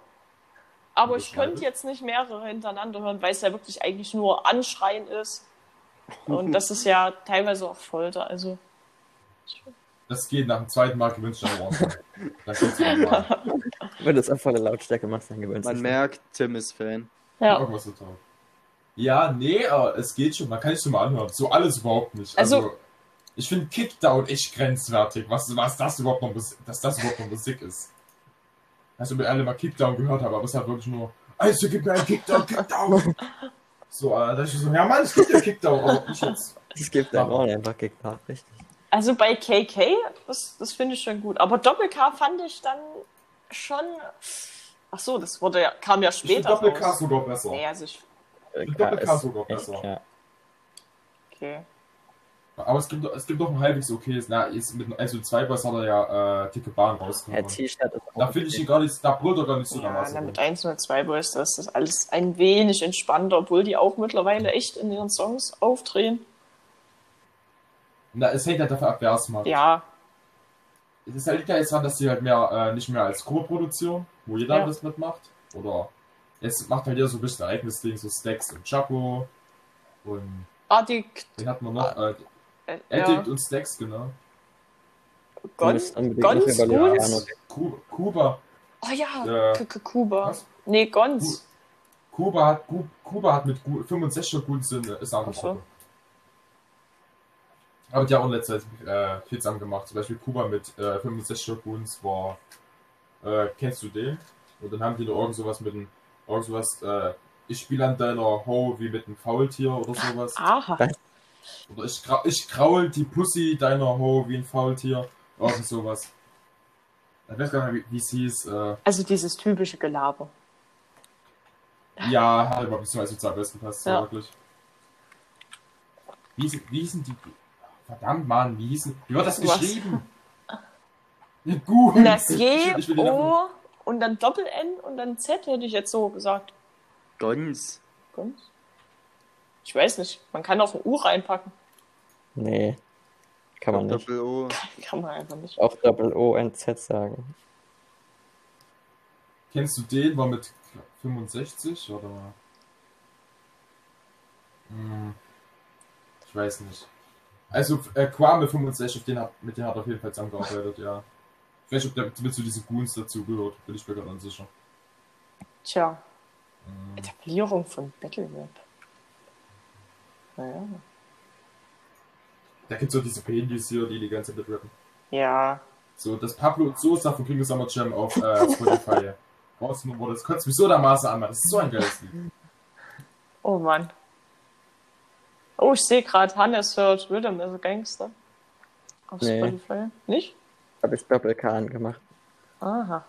Aber ich könnte jetzt nicht mehrere hintereinander hören, weil es ja wirklich eigentlich nur Anschreien ist. Und das ist ja teilweise auch Folter. Also, Das geht nach dem zweiten Mal gewünscht. Wenn du es auf volle Lautstärke machst, dann gewöhnst du Man merkt, Tim ist Fan. ja. Irgendwas total. Ja, nee, aber es geht schon. Man kann sich schon mal anhören. So alles überhaupt nicht. Also, Also- ich finde Kickdown echt grenzwertig. Was, was das überhaupt noch, dass das überhaupt noch Musik ist. Also, wir alle mal Kickdown gehört haben, aber es hat wirklich nur, also gib mir einen Kickdown, Kickdown. so, äh, da ist so, ja Mann, es gibt ja Kickdown, aber nicht jetzt. Es gibt einem auch einfach Kickback, richtig. Also bei KK, das, das finde ich schon gut. Aber Doppel-K fand ich dann schon. Ach so, das wurde ja, kam ja Ich später. Doppel-K sogar besser. Nee, also ich. Doppel-K ist sogar echt, besser. Ja. Okay. Aber es gibt, doch- es gibt doch ein halbwegs okayes. Na, ist mit einem also 2 Boss hat er ja äh, dicke Bahn Ja, rausgehauen. T-Shirt ist auch Da finde ich ihn gar nicht, da brüllt er gar nicht so Ja, dermaßen. na, rum. mit 102 Boys, da ist das alles ein wenig entspannter, obwohl die auch mittlerweile echt in ihren Songs aufdrehen. Na, es hängt halt davon ab, wer es macht. Ja, Es ist halt liegt ja jetzt dran, dass die halt mehr, äh, nicht mehr als Co-Produktion, wo jeder Ja. das mitmacht. Oder jetzt macht halt jeder so ein bisschen ein eigenes Ding, so Stacks und Chapo. Und Addict, den hat man noch, äh, äh, Addict ja, und Stacks, genau. Gons, Gons. Ku- Kuba, Oh ja, Ja. K- Kuba. Was? Nee, Gons. Kuba hat, Ku- Kuba hat mit Gu- 65er Guns in, ist Ach so. Aber die haben auch in letzter Zeit äh, viel zusammen gemacht. Zum Beispiel Kuba mit äh, 65er Guns war, äh, kennst du den? Und dann haben die noch irgend sowas mit dem, irgend sowas, äh, ich spiele an deiner Ho wie mit einem Faultier oder sowas. Aha. Oder ich, gra ich kraul die Pussy deiner Ho wie ein Faultier. Irgend sowas. Ich weiß gar nicht, wie es hieß. Äh, Also dieses typische Gelaber. ja, hat aber beziehungsweise zu am besten passt, Ja. wirklich. Wie hießen, wie hießen die. Verdammt, Mann, wie hießen. Wie wird das Was? geschrieben? Ja, gut. Nasier, Ich will die Namen- O und dann Doppel-N und dann Z hätte ich jetzt so gesagt. Gons. Gons? Ich weiß nicht. Man kann auch ein U reinpacken. Nee, kann man nicht. Doppel O. Kann man einfach nicht. Auch Doppel O und Z sagen. Kennst du den? War mit 65 oder? Hm, ich weiß nicht. Also äh, Kwame 65, auf den hat, mit dem hat er auf jeden Fall zusammengearbeitet, ja. Ich weiß nicht, ob der mit zu diesen Goons dazu gehört, bin ich mir gerade unsicher. Tja, Hm. Etablierung von Battle Rap. Naja. Da gibt's so diese Handys hier, die die ganze Zeit rappen. Ja. So, das Pablo und Sosa von King of Summer Jam auf äh, Spotify. Rausgenommen wurde. Das kotzt mich so dermaßen an, Mann. Das ist so ein geiles Lied. Oh Mann. Oh, ich sehe gerade, Hannes hört Rhythm is a Gangster. Auf Nee. Spotify. Nicht? Habe ich Doppel K angemacht. Aha.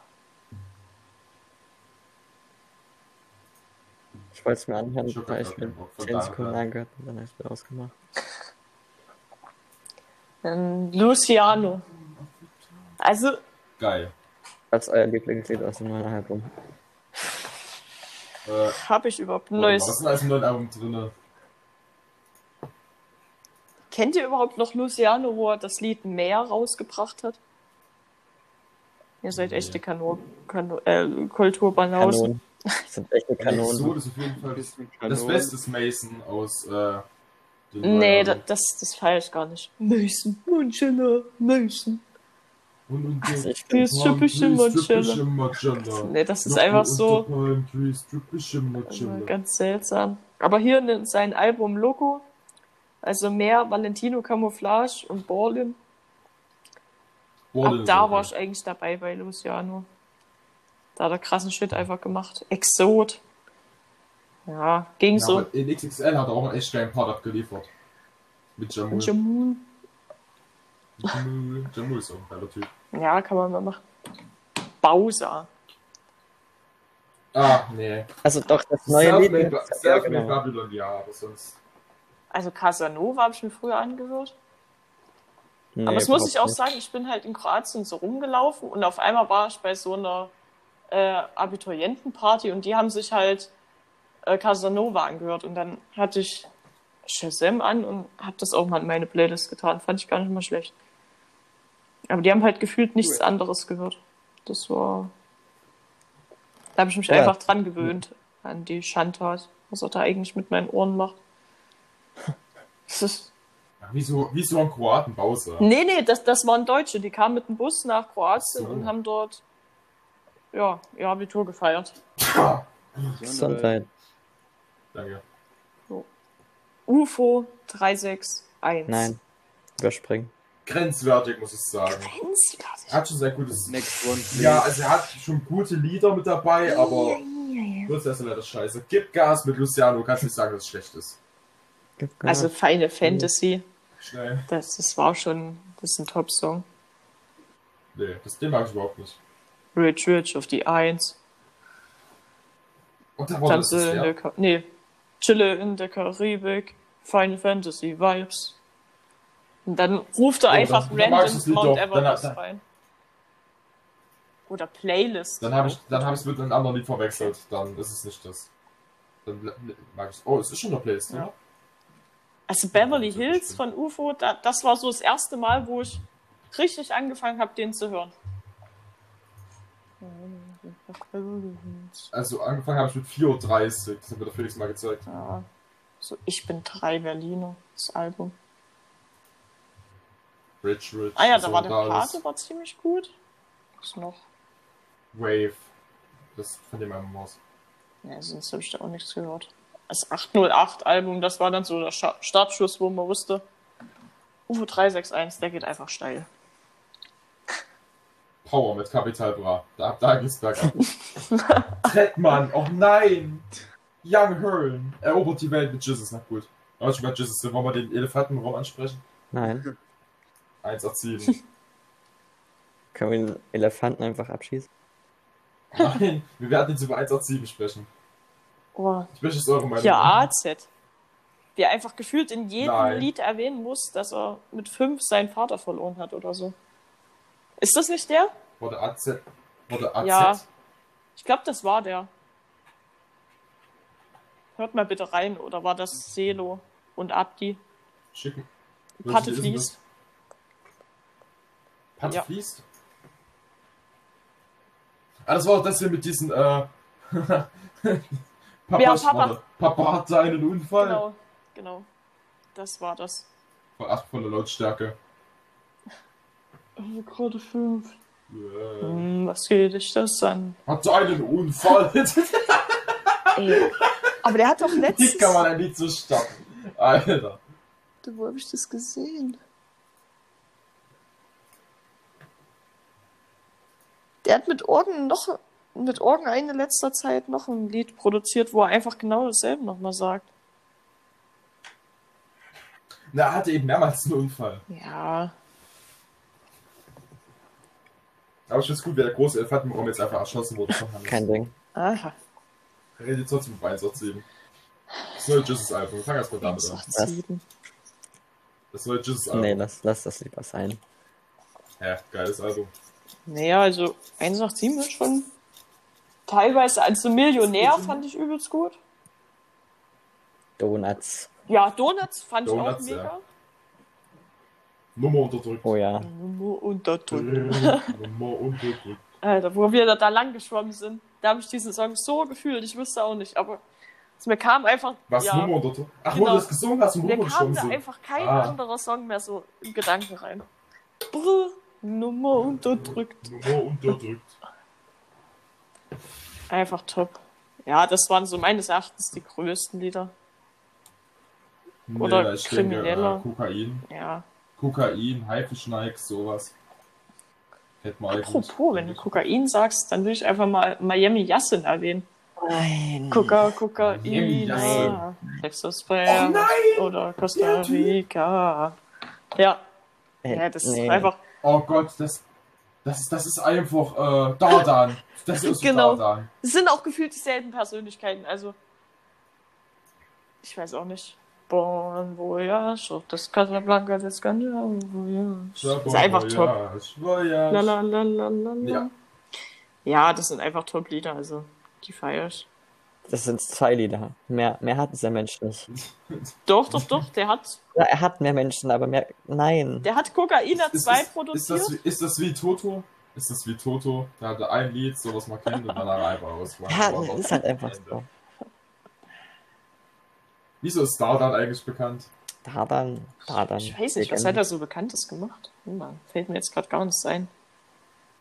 Ich wollte es mir anhören, Ich grad ich mir keinen Bock. Von 10 daher. Sekunden angehört und dann habe ich wieder ausgemacht. Dann Luciano. Also, Geil. Was ist euer Lieblingslied aus dem neuen Album? Äh, habe ich überhaupt ein neues. was ist denn alles im neuen Album drin? Kennt ihr überhaupt noch Luciano, wo er das Lied Meer rausgebracht hat? Ihr seid Nee. echte Kano Kano äh, Kulturbanausen. Kanonen. Das sind echte So, Kanonen. das ist auf jeden Fall das, das Kanon. Beste ist Mason aus äh, Nee, da, das, das feiere ich gar nicht. Mason, Mundschiller, Mason. Und, und Also ich ist typische. Mundschiller. Nee, das ist einfach so also ganz seltsam. Aber hier in sein Album Loco, also mehr Valentino Camouflage und Borlin. Ab da war ich eigentlich dabei bei Luciano. Da hat er krassen Shit einfach gemacht. Exot. Ja, ging Ja, so. aber in XXL hat er auch einen echt geilen Part abgeliefert. Mit Jamul. Jamun. Jamul, Jamul ist auch ein geiler Typ. Ja, kann man mal machen. Bowser. Ah, nee. Also doch, das neue Lied. Selfmade, Ja, genau. Babylon, ja, aber sonst. Also Casanova habe ich mir früher angehört. Nee, Aber das muss ich auch überhaupt sagen, ich bin halt in Kroatien so rumgelaufen und auf einmal war ich bei so einer äh, Abiturientenparty und die haben sich halt äh, Casanova angehört und dann hatte ich Shazam an und habe das auch mal in meine Playlist getan. Fand ich gar nicht mal schlecht. Aber die haben halt gefühlt nichts Cool. anderes gehört. Das war. Da habe ich mich Ja. einfach dran gewöhnt an die Schandtat, was er da eigentlich mit meinen Ohren macht. Das ist wie, so, wie so ein Kroaten Bowser. Nee, nee, das, das waren Deutsche. Die kamen mit dem Bus nach Kroatien so. und haben dort ja, ihr Abitur gefeiert. Gesundheit. danke. UFO 361. Nein, überspringen. Grenzwertig, muss ich sagen. Grenzwertig. Er hat schon sehr gutes. Next one, please. Ja, also er hat schon gute Lieder mit dabei, aber. Das ist leider scheiße. Gib Gas mit Luciano, kannst nicht sagen, dass es schlecht ist. Also nicht. Final Fantasy, Schnell. das, das war schon, das ist ein Top-Song. Nee, das, den mag ich überhaupt nicht. Rich Rich auf die 1. Und da war das, Tanze das in der ja. Ka nee, Chille in der Karibik. Final Fantasy Vibes. Und dann ruft er Oh, einfach dann- dann random Lied Mount. Everest Dann- dann- rein. Oder Playlist. Dann habe ich, dann hab ich es mit einem anderen Lied verwechselt. Dann ist es nicht das. Dann mag ich Oh, es ist schon eine Playlist, Ja. oder? Also Beverly Hills von UFO, da, das war so das erste Mal, wo ich richtig angefangen habe, den zu hören. Also angefangen habe ich mit 4.30 Uhr. Das hat mir der Felix mal gezeigt. Ja, so Ich bin drei Berliner, das Album. Rich Rich. Ah ja, da so, war der Pate, war ziemlich gut. Was noch? Wave. Das von dem Album aus. Ja, sonst habe ich da auch nichts gehört. Das 808-Album, das war dann so der Startschuss, wo man wusste, UFO 361, der geht einfach steil. Power mit Capital Bra. Da, da ging's bergab. Trettmann, oh nein! Young Hearn erobert die Welt mit Jesus. Na gut. Aber schon bei Jesus, wollen wir den Elefantenraum ansprechen? Nein. 187. Können wir den Elefanten einfach abschießen? Nein, wir werden jetzt über 187 sprechen. Oh, Ich möchte es eure Meinung. hier AZ. Der einfach gefühlt in jedem Nein. Lied erwähnen muss, dass er mit fünf seinen Vater verloren hat oder so. Ist das nicht der? Wurde AZ. Wurde AZ. Ja. Ich glaube, das war der. Hört mal bitte rein, oder war das Selo und Abdi? Schicken. Patte fließt. Patte Ja. fließt? Ah, das war auch das hier mit diesen, äh. Papa, Ja, Papa. Papa hatte einen Unfall. Genau, genau. Das war das. Voll Ach, volle Lautstärke. Also gerade fünf. Äh, Hm, was geht dich das an? Hatte einen Unfall. Ey. Aber der hat doch letztens. kann man ein Lied so starten? Alter. Wo habe ich das gesehen? Der hat mit Orgen noch mit Orgen in letzter Zeit noch ein Lied produziert, wo er einfach genau dasselbe nochmal sagt. Na, er hatte eben mehrmals einen Unfall. Ja. Aber ich finde es gut, wie der große Elefantenraum jetzt einfach erschossen wurde von Hannes. Kein Ding. Aha. Er redet trotzdem mit 187. Das neue Jesus-Album. Fang erst mal damit an. Sieben. Das neue Jesus-Album. Nee, lass, lass das lieber sein. Ja, geiles Album. Naja, also 187 ist schon teilweise, also Millionär fand ich übelst gut. Donuts. Ja, Donuts fand Donuts, ich auch mega. ja. Nummer unterdrückt. Oh ja. Nummer unterdrückt. Nummer unterdrückt. Alter, wo wir da, da lang geschwommen sind, da habe ich diesen Song so gefühlt, ich wusste auch nicht, aber es mir kam einfach, Was, ja, Nummer unterdrückt? Ach, wo Genau. du das gesungen hast und mir kam rumgeschoben da sind. einfach kein Ah. anderer Song mehr so im Gedanken rein. Brr, Nummer unterdrückt. Nummer unterdrückt. Einfach top. Ja, das waren so meines Erachtens die größten Lieder. Oder Nee, ich denke, Krimineller. äh, Kokain. Ja. Kokain, Haifischneiks, sowas. Apropos, wenn du Kokain sagst, dann will ich einfach mal Miami Yassin erwähnen. Nein. Coca, Yassin. Texas Oh Fair nein! oder Costa. Rica. Ja, Ey, ja, das nee. ist einfach Oh Gott, das, das, ist, das ist einfach äh, Dardan. Das ist Genau. Dardan. Es sind auch gefühlt dieselben Persönlichkeiten, also. Ich weiß auch nicht. Bon Voyage, das Casablanca des Ganja Voyage. Das ist einfach top. Voyage, la, la, la. Ja. ja, das sind einfach Top-Lieder, also die feier ich. Das sind zwei Lieder. Mehr, mehr hat dieser Mensch nicht. Doch, doch, doch, der hat, Ja, er hat mehr Menschen, aber mehr. Nein. der hat Kokaina Ist 2 das, ist, produziert. das, wie- ist das wie Toto? Ist das wie Toto? Der hatte ein Lied, so was man kennt, und dann einfach aus. Ja, ist halt einfach so. Wieso ist Dardan eigentlich bekannt? Dardan, Dardan. ich weiß nicht, was hat er so Bekanntes gemacht? Hm, fällt mir jetzt gerade gar nichts ein.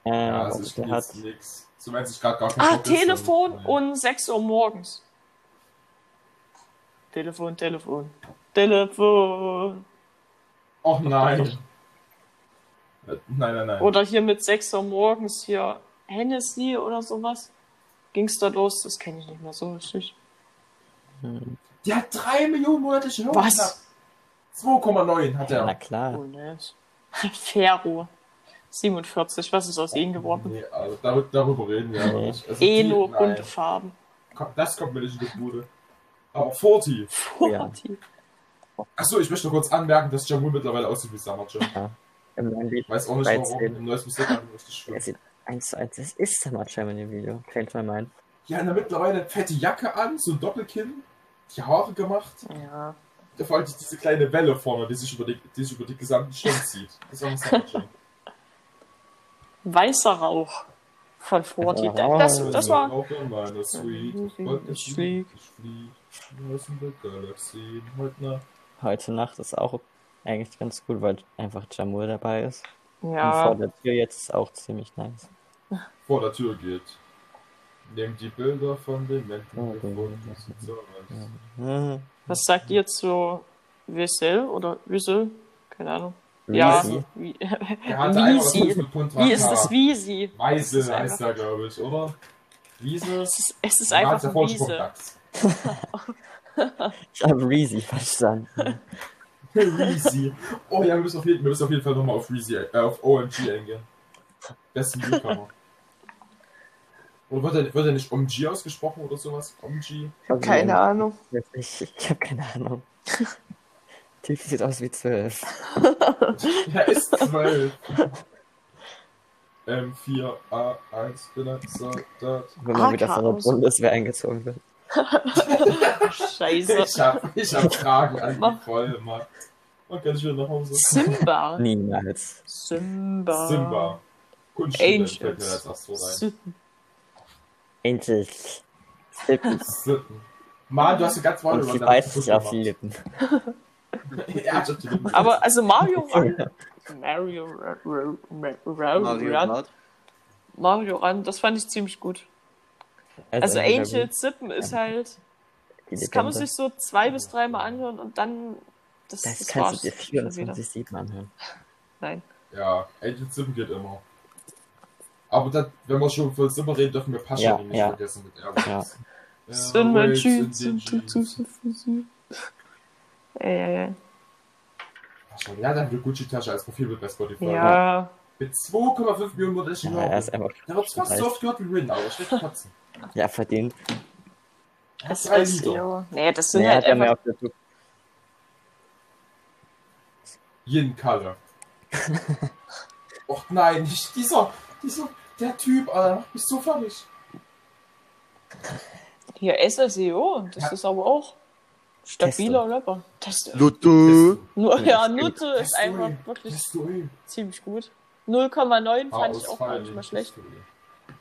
Äh, Ja, also ich der hat. nix. So wenn sich gerade gar kein Ah, Bock ist, Telefon dann- und 6 Uhr morgens. Telefon, Telefon. Telefon. Och nein. Äh, Nein, nein, nein. Oder hier mit 6 Uhr morgens hier Hennessy oder sowas. Ging's da los? Das kenne ich nicht mehr so richtig. Die hat 3 Millionen monatliche Hörer. Was? 2,9 hat Na er. klar. Oh, ne. Ferro. 47, was ist aus ihnen geworden? Nee, also darüber, darüber reden wir aber nicht. Also Eh die- nur nein. bunte Farben. Das kommt mir nicht in die Bude. Aber 40. Ja. 40. Achso, ich möchte noch kurz anmerken, dass Jamul mittlerweile aussieht wie Summer Jam. Im neuen Video. Weiß auch nicht 13. warum. Im neues Musikalbum richtig schön. Er sieht eins zu eins. Das ist Summer Jam in dem Video. Change my mind. Ja, na, mittlerweile fette Jacke an, so ein Doppelkinn, die Haare gemacht. Ja. Da vor allem diese kleine Welle vorne, die sich über die, die sich über die gesamten Stirn zieht. Das ist auch Summer Jam. Weißer Rauch von Forti. Ja. Das, das war. Auch in meiner Suite. Ich flieg. Heute Nacht. Heute Nacht ist auch eigentlich ganz gut, weil einfach Jamul dabei ist. Und vor Ja. der Tür jetzt ist auch ziemlich nice. Vor der Tür geht. Nehmt die Bilder von den Menschen Oh, gefunden. ja. Mhm. Was sagt ihr zu Wissel oder Wissel? Keine Ahnung. Ja. Easy. Wie, Er hatte einmal das Wiesi. Fünf mit wie ist das Wiesi? Weise Es ist heißt einfach- er, glaube ich, oder? Wiese? Es ist, es ist einfach ein Wiese. Ich habe Reezy verstanden. Reezy. Oh ja, wir müssen auf jeden, wir müssen auf jeden Fall nochmal auf Reezy, äh, auf OMG eingehen. Besten Newcomer. Oder wird er, wird er nicht OMG ausgesprochen oder sowas? OMG? Keine Ahnung. Ich, ich habe keine Ahnung. Typ sieht aus wie zwölf. Er ist 12. M4A1 bin ein Soldat. Wenn man wieder von der AK. Bundeswehr eingezogen wird. Scheiße. Ich hab, ich hab Fragen an die Vollmacht. Und kann ich wieder nach Hause? Simba. Niemals. Simba. Simba. Kunststudent Angels. fällt mir als erstes so rein. Angels. Sippen. Sitten. Mann, du hast ja ganz Und vorne sie beißt sich auf die Lippen. Ja. Aber also Mario Run. Mario Run. Mario Run. Kart. Mario Run, das fand ich ziemlich gut. Also entweder Angel Zippen ist halt. Das kann man sich so zwei bis dreimal anhören und dann. Das, Das, das kannst du dir schon wieder. 24 7 anhören. Nein. Ja, Angel Sim geht immer. Aber das, wenn wir schon von Simba reden, dürfen wir Pascha Ja, nicht ja. vergessen mit Airways. Ja. Sind Äh, Pascha, Ja, hat eine Gucci-Tasche als Profilbild bei Spotify. ja. Mit 2,5 Millionen monatlichen Ja, er ist einfach Der wird fast so oft gehört wie Rin, aber schlecht kotzen. ja, verdient. Er Das drei ist Lieder. ja. Nee, das sind Nee, halt hat ja mehr einfach. auf der Yin Kalle. Och nein, nicht dieser, dieser, der Typ, Alter, macht mich so fertig. Hier SSEO, das Ja. ist aber auch stabiler Rapper. Testo. Luthe. Nur, ja, Ja, Nutte ist Testo, einfach wirklich Testo, ey. ziemlich gut. 0,9 fand ich auch Ausfallen, gar nicht mal schlecht.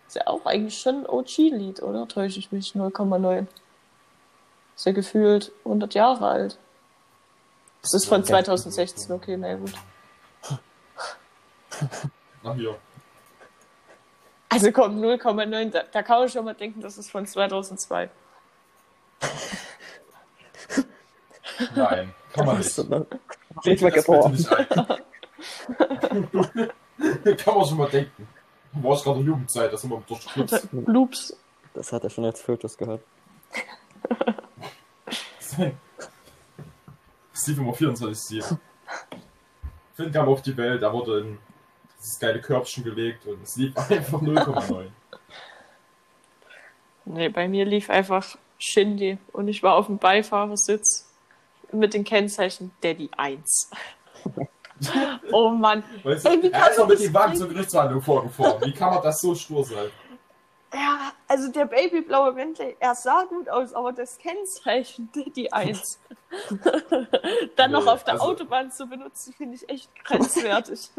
Ist ja auch eigentlich schon ein OG-Lied, oder? Täusche ich mich? 0,9. Ist ja gefühlt 100 Jahre alt. Das ist von Ja. 2016, okay, na gut. Na hier. Also komm, 0,9, da, da kann man schon mal denken, das ist von 2002. Nein, kann man nicht. Nicht mal das bitte geboren. nicht ein. kann man schon mal denken. Du warst gerade in Jugendzeit, das immer durchstürzt. Loops. Das hat er schon als Fötus gehört. Steve immer 24 7. Finn kam auf die Welt, da wurde in dieses geile Körbchen gelegt und es lief einfach 0,9. Nee, bei mir lief einfach Shindy und ich war auf dem Beifahrersitz mit den Kennzeichen Daddy 1. oh Mann. Weißt du, Ey, wie er ist man mit dem Wagen zur Gerichtsverhandlung vorgefahren. Wie kann man das so stur sein? Ja, also der babyblaue Bentley, er sah gut aus, aber das Kennzeichen Daddy 1. Dann noch Nee, auf der also- Autobahn zu benutzen, finde ich echt grenzwertig.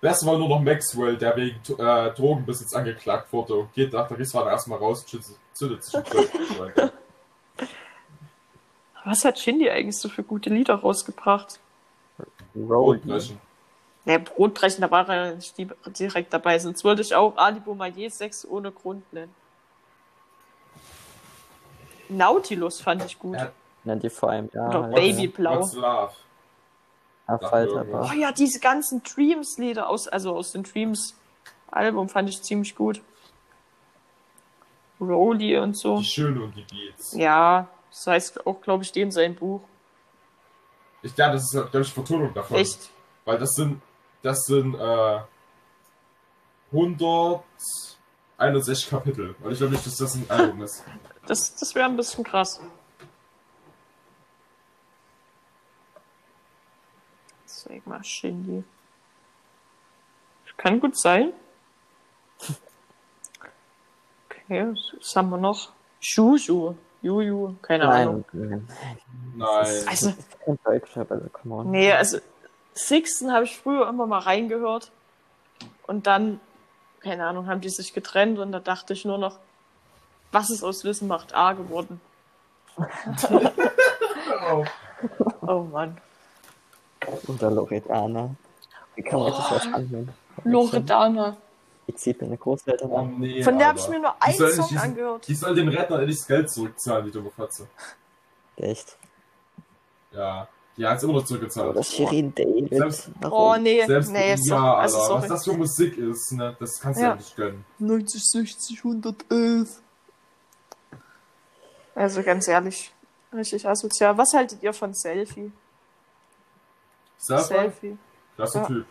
Das war nur noch Maxwell, der wegen äh, Drogenbesitz angeklagt wurde und geht nach der Gerichtsverhandlung erstmal raus und zündet- sich. Was hat Shindy eigentlich so für gute Lieder rausgebracht? Brotbrechen. Ne, Brotbrechen, da war er nicht die- direkt dabei. Sonst wollte ich auch Ali Boumaier 6 ohne Grund nennen. Nautilus fand ich gut. Ja. Nennt die vor einem Jahr. Oder Babyblau. What's love? Ja. Oh ja, diese ganzen Dreams-Lieder aus, also aus dem Dreams-Album fand ich ziemlich gut. Rolly und so. Die Schöne und die Beats. Ja, das heißt auch, glaube ich, den sein Buch. Ich glaube, das ist, glaube ich, Vertonung davon. Echt? Weil das sind, das sind äh, 161 Kapitel. Und ich glaube nicht, dass das ein Album ist. Das, das wäre ein bisschen krass. Zeig mal Shindy. Kann gut sein. Okay, was haben wir noch? Juju. Juju, keine Ahnung. Nein, nein. Nein. Also, Das ist kein Deutscher, also come on. nee, also Sixten habe ich früher immer mal reingehört. Und dann, keine Ahnung, haben die sich getrennt und da dachte ich nur noch, was ist aus Wissen macht A geworden? Oh. Oh Mann. Unter Loredana. Wie kann man das was annehmen? Loredana. Ich ziehe mir eine Großeltern Oh an. nee. Von der habe ich mir nur einen Song diesen- angehört. Die soll dem Retter endlich das Geld zurückzahlen, die dumme Fatze. Echt. Ja. Die hat es immer noch zurückgezahlt. Oder Shirin David. Selbst- Oh nee, Selbst nee, so, ja, also Alter, was das für Musik ist, ne? Das kannst du Ja. ja nicht gönnen. 90, 60, 111. Also ganz ehrlich, richtig asozial. Was haltet ihr von Selfie? Selfie? Selfie. Klasse Ja. Typ.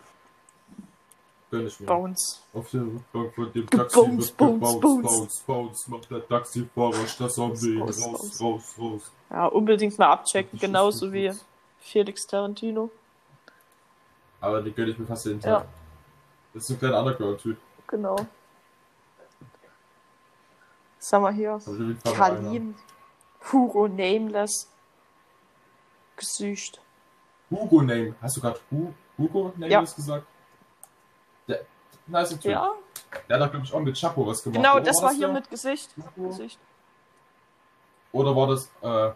Bones. Auf der Rückbank von dem Taxi Bounce, wird bounce. bounce, bounce, macht der Taxifahrer am Weg. Raus, Raus, raus. raus. Ja, unbedingt mal abchecken, genauso wie Felix Tarantino. Aber die gönn ich mir fast jeden Ja. Tag. Das ist ein kleiner Underground-Typ. Genau. Was haben wir hier? Kalin. Hugo Nameless. Gesücht. Hugo Name. Hast du gerade Hu Hugo Name Ja. gesagt? Der, nice Typ. Ja, Der hat doch, glaube ich, auch mit Chapo was gemacht. genau, oder? das war hier der? mit Gesicht. Gesicht. Oder war das, äh,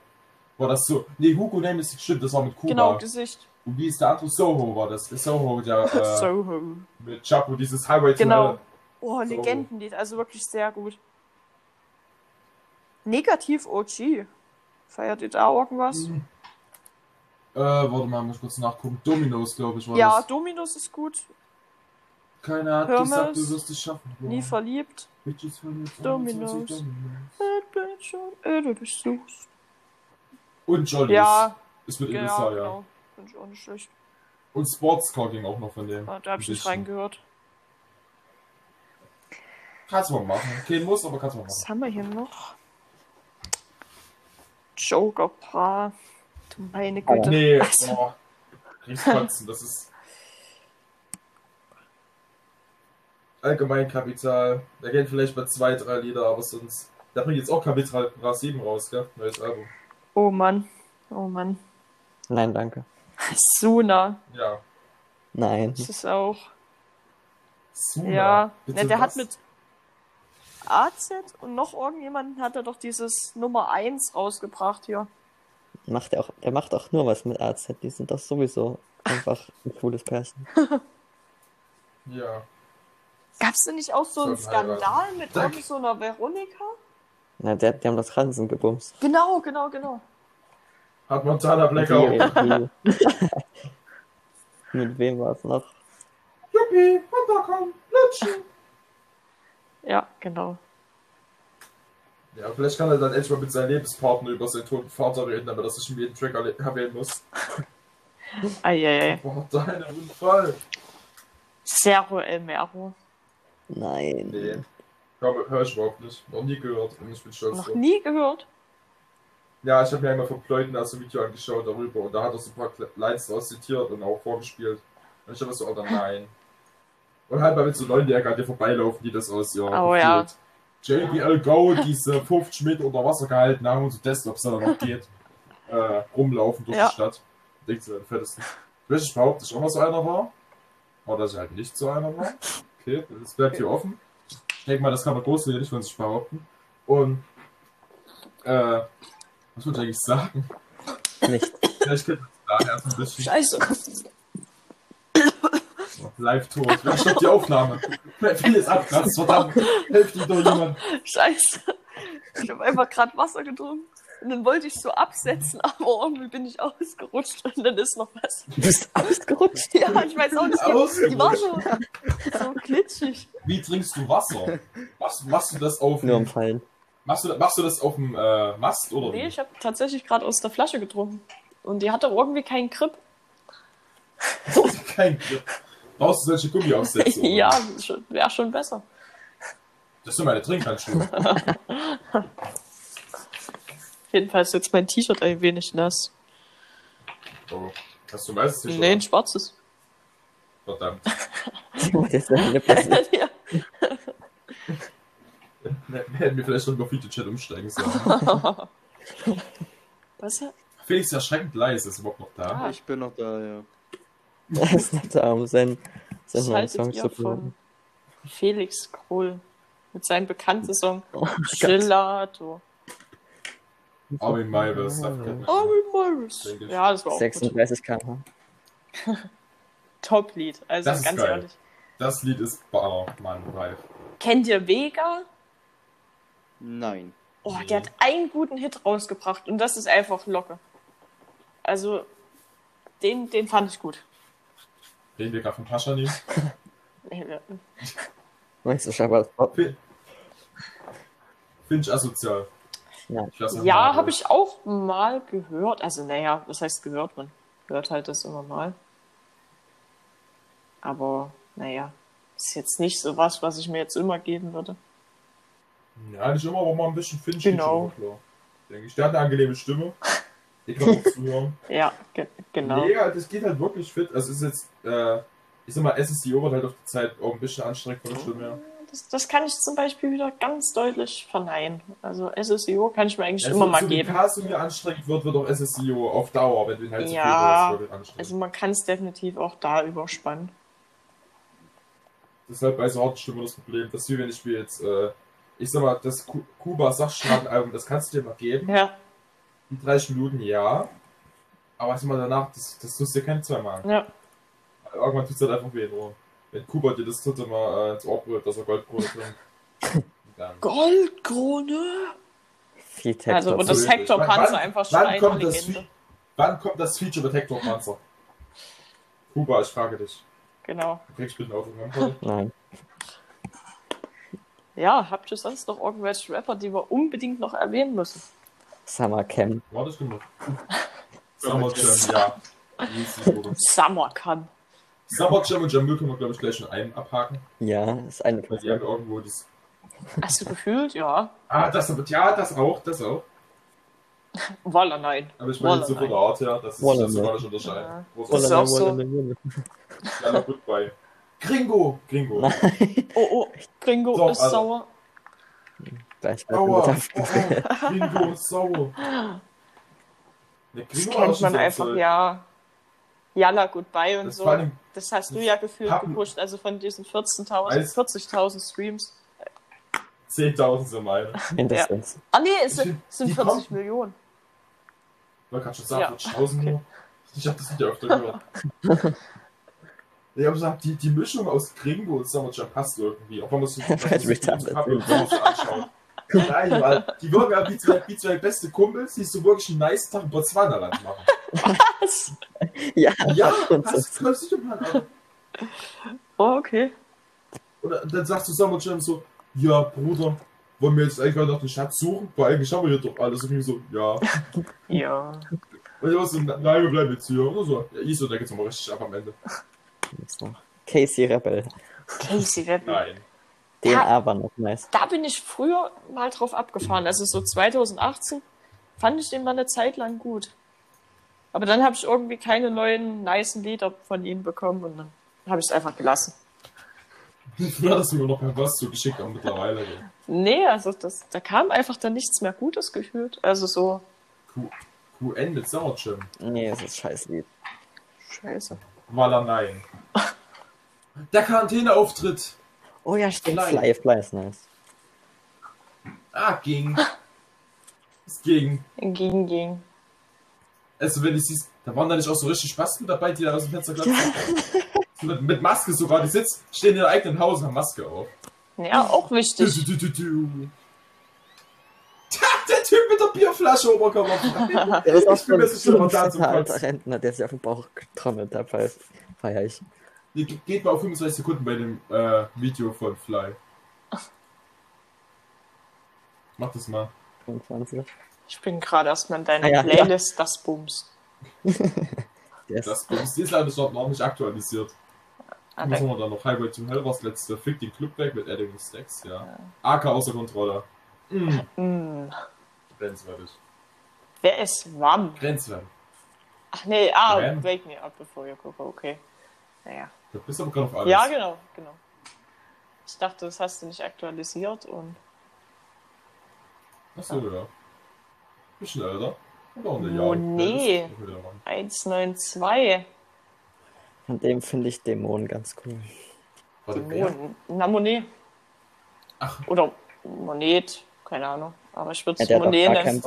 war das so? Nee, Hugo Name ist stimmt, das war mit Kuba. Genau, Gesicht. Und wie ist der andere? Soho war das. Soho, der äh, Soho. mit Chapo, dieses Highway to Genau. Hell. Oh, So. Legendenlied, also wirklich sehr gut. Negativ OG. Feiert ihr da irgendwas? Hm. Äh, warte mal, muss ich kurz nachgucken. Dominos, glaube ich, war Ja, das. Dominus ist gut. Keiner hat Hermes, gesagt, du wirst es schaffen. Nie verliebt. Bitches verliebt, Dominos. 21 Dominos. Äh, du dich suchst. Und Jollies. Ja, Ist mit ja, Elisa, ja. genau. Finde ich auch nicht schlecht. Und Sportscar ging auch noch von dem. Ja, da habe ich nicht reingehört. Kannst du mal machen. Kein Muss, aber kannst du mal machen. Was haben wir hier noch? Joker Bra. Du meine Güte. Nee, Also- boah. Kriegst kotzen, das ist. Allgemeinkapital. Da gehen vielleicht mal zwei, drei Lieder, aber sonst. Da bringt jetzt auch Kapital Bra 7 raus, gell? Neues Album. Oh Mann. Oh Mann. Nein, danke. Suna. Ja. Nein. Das ist auch. Suna. Ja. Bitte Ne, der hat was? mit AZ und noch irgendjemanden hat er doch dieses Nummer 1 rausgebracht hier. Macht er auch, der macht auch nur was mit AZ. Die sind doch sowieso einfach ein cooles Pärchen. Ja. Gab es denn nicht auch so einen heiraten. Skandal mit irgend so einer Veronika? Na, der, die haben das Ransen gebumst. Genau, genau, genau. Hat Montana Black auch. Die- die- mit wem war es noch? Juppie, runterkommen, lutschen. Ja, genau. Ja, vielleicht kann er dann endlich mal mit seinem Lebenspartner über seinen toten Vater reden, damit er sich in jedem Track erwähnen muss. Eieiei. Boah, deine Unfall. Cerro El Mero. Nein. Nee. Hör, hör ich überhaupt nicht. Noch nie gehört und ich bin stolz Noch nie gehört. Ja, ich habe mir einmal von Pleuten aus dem Video angeschaut darüber und da hat er so ein paar Lines draus zitiert und auch vorgespielt. Und ich habe so, Alter, nein. Und halt mal mit so Neunjährigen an dir vorbeilaufen, die das aus, ja. Oh, ja. gefühlt. JBL Go, diese 50 Meter unter Wasser gehalten haben und so testen, ob es da noch geht. Äh, rumlaufen durch Ja. die Stadt. Denkt sie, fettesten. Ich weiß nicht, behaupte ich auch mal so einer war. Oder dass ich halt nicht so einer war. Okay, das bleibt hier offen. Ich denke mal, das kann man groß hier nicht von sich behaupten. Und, äh, was wollte ich eigentlich sagen? Nicht. Vielleicht könnte man da erst ein bisschen Scheiße. live tot. Ja, stopp die Aufnahme. Vieles abkratzt, verdammt. Helft ihm doch jemand. Scheiße. Ich habe einfach gerade Wasser getrunken. Und dann wollte ich so absetzen, aber irgendwie bin ich ausgerutscht und dann ist noch was. Du bist ausgerutscht. Ja, ich weiß auch nicht. Die, die war so, so glitschig. Wie trinkst du Wasser? Machst, machst du das auf Nur dem, umfallen. machst du, machst du das auf dem äh, Mast oder Nee, wie? ich habe tatsächlich gerade aus der Flasche getrunken. Und die hatte irgendwie keinen Grip. Kein Grip. Brauchst du solche Gummiaufsätze? oder? ja, wäre schon besser. Das sind meine Trinkhandschuhe. Jedenfalls ist jetzt mein T-Shirt ein wenig nass. Oh. Hast du meistens nicht? Nee, ein schwarzes. Verdammt. Ist denn hier passiert? ja. Wir hätten wir vielleicht schon über Feature-Chat umsteigen sollen. Was? Felix ist erschreckend leise, ist überhaupt noch da. Ah. Ich bin noch da, ja. Er ist nicht da, um seinen, seinen Was neuen Song zu von. Felix Krohl mit seinem bekannten Song Oh Gott. Gelato? Armin Maivis. Armin ich. Ja, das war auch gut. 36 km. Top-Lied. Also Das ist ganz geil. ehrlich. Das Lied ist Baller, Mann, live. Kennt ihr Vega? Nein. Oh, Nee. der hat einen guten Hit rausgebracht und das ist einfach Locke. Also, den, den fand ich gut. Reden wir gerade von Paschanin? Meinst du Shabbat? Finde ich asozial. Ja. Ja, habe ich auch mal gehört. Also, naja, was heißt gehört? Man hört halt das immer mal. Aber, naja, ist jetzt nicht so was, was ich mir jetzt immer geben würde. Ja, nicht immer, aber mal ein bisschen Finch Genau. klar. Denke ich. Der hat eine angenehme Stimme. Ich glaube auch zuhören. Ja, ge genau. Mega, das geht halt wirklich fit. Also es ist jetzt, äh, ich sag mal, SSDO wird halt auf die Zeit auch ein bisschen anstrengend von der Stimme her. Das, das kann ich zum Beispiel wieder ganz deutlich verneinen. Also, SSIO kann ich mir eigentlich Also, immer mal so wie geben. Casimir anstrengend wird, wird auch SSDO auf Dauer, wenn du ihn halt Ja, zu viel anstrengend. Also, man kann es definitiv auch da überspannen. Halt bei so harten Stimmen das Problem. Das ist wie wenn ich mir jetzt, äh, ich sag mal, das Ku- Kuba Sachschlagenalbum, das kannst du dir mal geben. Ja, Die 30 Minuten, ja. Aber was mal danach, das, das tust du dir keine zweimal. ja. Irgendwann tut es halt einfach weh in Ohr. Wenn Kuba dir das dritte Mal äh, ins Ohr brüllt, dass er Goldkrone trinkt. Dann. Goldkrone! Viel. Also, und das Natürlich. Hector Wann- Panzer wann- einfach wann Stein kommt das. Wann kommt das Feature mit Hector Panzer? Kuba, ich frage dich. Genau. Du kriegst bitte ein Autogramm. Nein. Ja, habt ihr sonst noch irgendwelche Rapper, die wir unbedingt noch erwähnen müssen? Summer Camp. War das genug? Summer Jam, ja. Easy, Bruder. Jam und Jamil können wir, glaube ich, gleich schon einen abhaken. Ja, ist eine Weil die haben irgendwo das. Hast du gefühlt? Ja. Ah, das aber, ja, das auch, das auch. Walla, nein. Aber ich meine so von nein. der Art her, dass es sich Walla, das so gar nicht unterscheiden. Ja. Das ist auch so- Wolle, Ja, na gut bei. Gringo! Gringo. Nein. Oh, oh, Gringo Doch, ist also- sauer. Gleich Aua! wird Oh, oh, Gringo ist sauer. Ne, Das Gringo war kennt schon man so einfach, so- ja. Yalla, goodbye und Das so. Das hast du ja gefühlt Pappen- gepusht, also von diesen 14.000, Weiß- 40.000 Streams. 10.000 sind meine. mindestens. Ah nee, es sind, es sind die 40 kommen- Millionen. Ich wollte gerade schon sagen, Ja, 40.000 okay. nur. Ich habe das Video öfter gehört. Ich habe gesagt, die, die Mischung aus Gringo und Summer Jam passt irgendwie. Auch wenn man es retarded anschaut. Nein, weil die wirken ja wie zwei, wie zwei beste Kumpels, die so wirklich einen nice Tag im Botswana-Land machen. Was? Ja, Ja, das kannst du dir mal an. Oh, okay. Und dann sagst du Summer Jam so, ja, Bruder, wollen wir jetzt eigentlich mal noch den Schatz suchen? Weil eigentlich haben wir hier doch alles. Und ich so, ja. Ja. Und ich war so, nein, wir bleiben jetzt hier. Und so, ja, ich so, da geht's nochmal richtig ab am Ende. Casey Rebel. Casey Rebel. Nein. Den Ja. aber noch nice. Da bin ich früher mal drauf abgefahren. Also so 2018 fand ich den mal eine Zeit lang gut. Aber dann habe ich irgendwie keine neuen nicen Lieder von ihm bekommen und dann habe ich es einfach gelassen. Früher hast du mir noch per Post zugeschickt, aber mittlerweile. Nee, also das, da kam einfach dann nichts mehr Gutes gefühlt. Also so, Q, QN mit Jam. Nee, es ist scheiß Lied. scheiße. Waller nein. Der Quarantäneauftritt. Oh ja, stimmt. Fly. Fly, ist nice. Ah, ging. Es ging. Ging, ging. Also, wenn du siehst, da waren da nicht auch so richtig Spasten dabei, die da aus dem Fenster glatzen. So mit, mit Maske sogar. Die sitzen, stehen in ihrem eigenen Haus und haben Maske auf. Ja, auch Du, wichtig. du, du, du. Der Typ mit der Bierflasche Oberkörper. Der ist auch Ich bin mir so ein aber da zum alter Kotzen. Rentner, der sich auf den Bauch getrommelt hat. Feier feier ich. Ge- Geht mal auf 25 Sekunden bei dem äh, Video von Fly. Mach das mal. 25. Ich bin gerade erstmal in deiner Ah, ja, Playlist, das Bums. Ist, Das Bums, die ist leider noch noch nicht aktualisiert. Ah, Was da, haben wir da noch? Highway to Hell war das letzte. Fick den Club weg mit Adding Stacks, ja. AK außer Kontrolle. Mm. mm, Grenzwertig. wer ist wann? Grenzwertig. Ach nee, ah. Wake Me Up Before You Go, okay. Naja. Du bist aber gerade auf alles. Ja, genau, genau. Ich dachte, das hast du nicht aktualisiert und. Achso, ja. Bisschen älter. Oh, nee. Das kann ich wieder machen. 192 Von dem finde ich Dämonen ganz cool. Dämonen. Na, Monet. Ach. Oder Monet, keine Ahnung. Aber ich würde Ja, es auch Monet nennen.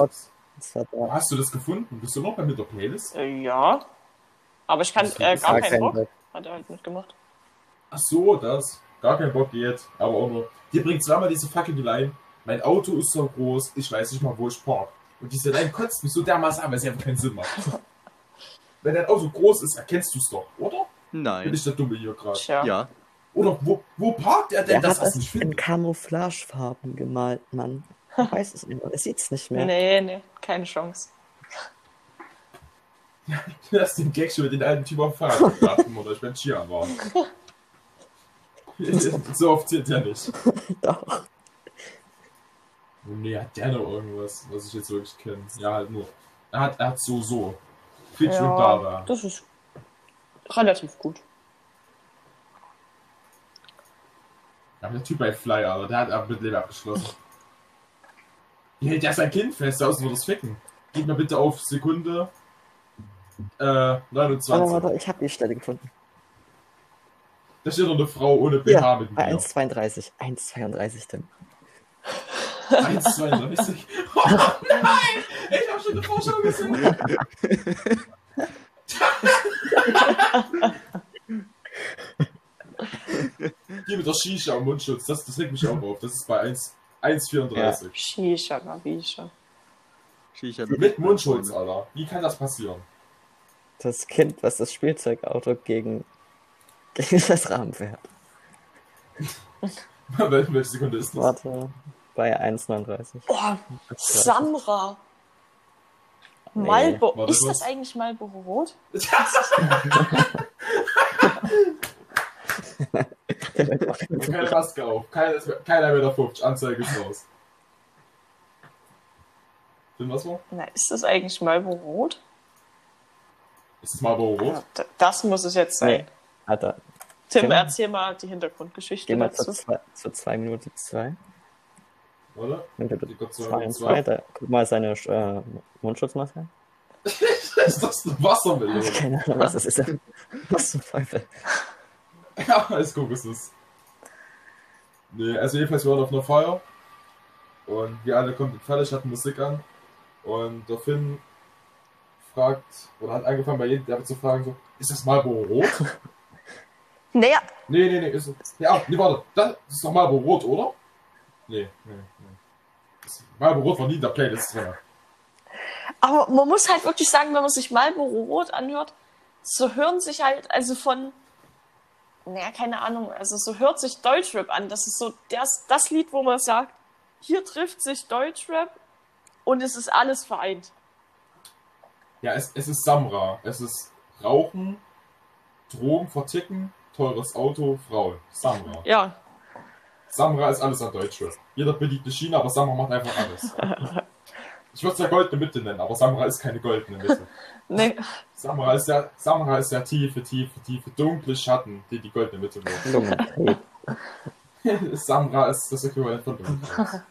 Hast du das gefunden? Bist du noch bei mir der Playlist? Äh, ja. Aber ich kann äh, gar keinen Bock. Bock. Hat er halt mitgemacht. Ach so, das. Gar kein Bock geht. Aber auch nur. Dir bringt zweimal diese fucking Line. Mein Auto ist so groß, ich weiß nicht mal, wo ich park. Und diese Line kotzt mich so dermaßen an, weil sie einfach keinen Sinn macht. Wenn dein Auto groß ist, erkennst du es doch, oder? Bin Nein. ich der Dumme hier gerade? Tja. Ja. Oder wo, wo parkt er denn, Der dass hat er es es nicht in? Camouflagefarben gemalt, Mann. Ich weiß es nicht. Er sieht es nicht mehr. Nee, nee, keine Chance. Du hast den Gag schon mit den alten Typ auf Fahrrad gebracht, oder ich bin Skier war. so oft zählt er nicht. Doch. Oh nee, hat der noch irgendwas, was ich jetzt wirklich kenne? Ja, halt nur. Er hat, er hat so, so. Fitch und Dara. das ist relativ gut. Ja, aber der Typ bei Fly, Alter, der hat ab mit Leben abgeschlossen. Wie hält der sein Kind fest? Da außen wird das ficken. Gib mir bitte auf Sekunde äh, Warte, 29. warte, ich habe die Stelle gefunden. Da steht noch eine Frau ohne BH Ja, mit bei mir. 1,32. 1,32 Tim. 1,32. Oh nein! Ich hab schon eine Vorschau gesehen. Hier mit der Shisha und Mundschutz, das, das regt mich auch auf. Das ist bei 1 1,34. Shisha, Navisha. Shisha Mit Mundschutz, Alter. Wie kann das passieren? Das Kind, was das Spielzeugauto gegen, gegen das Rahmen fährt. Wel- Welche Sekunde ist das? Warte, bei 1,39. Oh, Samra. Nee. Warte Ist das eigentlich Marlboro Rot? Keine Maske auf. Keiner, keiner mehr der 50. Anzeige ist raus. Bin was war? Na, ist das eigentlich Marlboro Rot? Ist das Marlboro Rot? Ja, das muss es jetzt sein. Nee. Alter, Tim, Tim? erzähl mal die Hintergrundgeschichte geh mal dazu. zu 2 zu zwei Minuten 2. Oder? Nimm bitte Die Gott sei 2 Dank und zwei. 2. Da, guck mal seine äh, Mundschutzmaske. ist das eine Wassermelone? Keine Ahnung, was das ist. Was zum Teufel. Ja, alles gut ist es. Nee, also jedenfalls wir waren auf einer Feier und wir alle komplett fertig, hatten Musik an und der Finn fragt, oder hat angefangen bei jedem der zu fragen, so, ist das Marlboro Rot? Naja, Nee, nee, nee, ist es. Ja, nee, warte, das ist doch Marlboro Rot, oder? Nee, nee, nee. Marlboro Rot war nie in der Playlist drin. aber man muss halt wirklich sagen, wenn man sich Marlboro Rot anhört, so hören sich halt, also von, naja, keine Ahnung, also so hört sich Deutschrap an. Das ist so das, das Lied, wo man sagt, hier trifft sich Deutschrap und es ist alles vereint. Ja, es, es ist Samra. Es ist Rauchen, Drogen verticken, teures Auto, Frauen. Samra. Ja, Samra ist alles an Deutschrap. Jeder beliebt in China, aber Samra macht einfach alles. Ich würde es ja goldene Mitte nennen, aber Samra ist keine goldene Mitte. nee, Samra ist der, Samra ist der tiefe, tiefe, tiefe, dunkle Schatten, die die goldene Mitte. Lungentrieb. Samra ist das Äquivalent von Dunkelheit.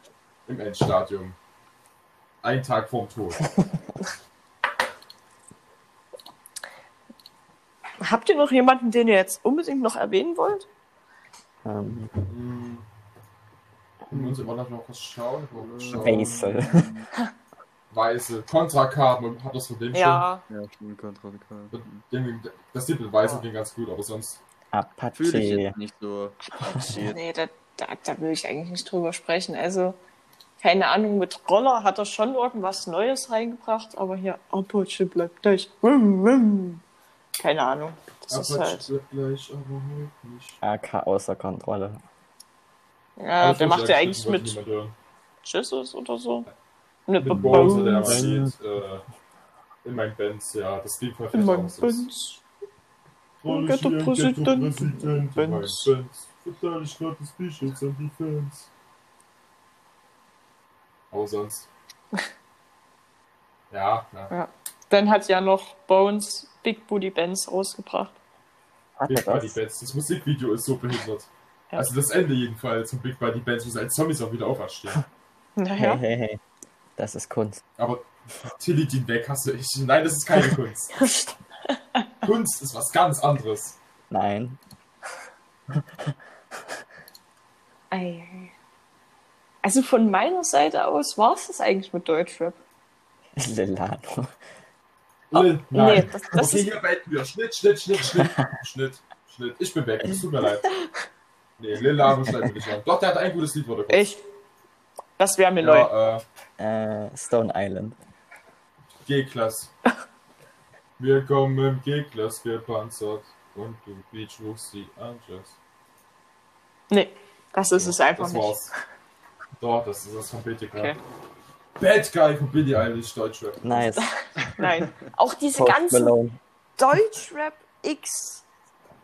Im Endstadium. Ein Tag vorm Tod. Habt ihr noch jemanden, den ihr jetzt unbedingt noch erwähnen wollt? Ähm, Hm. Wir müssen immer noch kurz schauen. schauen. Weisel. Weiße. Kontrakarten, hat das von dem Ja, Ja, stimmt, Kontra schon? Den- Das Tipp mit Weiße ging ganz gut, aber sonst. Fühle ich Apache. jetzt nicht so. appreciate. nee, da, da, da will ich eigentlich nicht drüber sprechen. Also, keine Ahnung, mit Roller hat er schon irgendwas Neues reingebracht, aber hier, Apache bleibt gleich. Wum, wum. Keine Ahnung. Das ist Aber halt. gleich, aber heute nicht. AK außer Kontrolle. Ja, Aber der macht ja eigentlich wollte mit. Jesus oder so. Mit, Mit Bowser, der Bones. sieht, äh, in meinem Benz, ja, das Lied perfekt in meinem aus. Benz. Roll Ghetto ich hier, Präsident, Ghetto Präsident, in meinem Benz. Ich grad das Bischofs an die Fans. Aber sonst. Ja, ja. Ja. Dann hat ja noch Bones Big Booty Bands rausgebracht. Hat Big Buddy das? Bands. Das Musikvideo ist so behindert. Ja. Also das Ende jedenfalls von Big Buddy Bands, wo sie als Zombies auch wieder auferstehen. Hey, Naja. hey, hey. Das ist Kunst. Aber Tilly den weg hasse ich. Nein, das ist keine Kunst. Kunst ist was ganz anderes. Nein. Ei. Also von meiner Seite aus war es das eigentlich mit Deutschrap. Lilano. Oh, Lil, nee, nein. das- das okay, ist- hier beenden wir. Schnitt, Schnitt, Schnitt, Schnitt. Schnitt, Schnitt. Ich bin weg. Es tut mir leid. Nee, Lil Lano schneiden nicht an. Doch, der hat ein gutes Lied, wurde kurz. Echt? Das wäre mir neu. Ja, äh, Äh, Stone Island. G-Klasse. Wir kommen im G-Klasse gepanzert und du beachwuchst die Angels. Nee, das ist es einfach das nicht. war's. Doch, das ist das von BTK. Okay. Bad Guy von Billie Eilish, Deutschrap. Nice. Nein. Auch diese Post ganzen Malone. Deutschrap X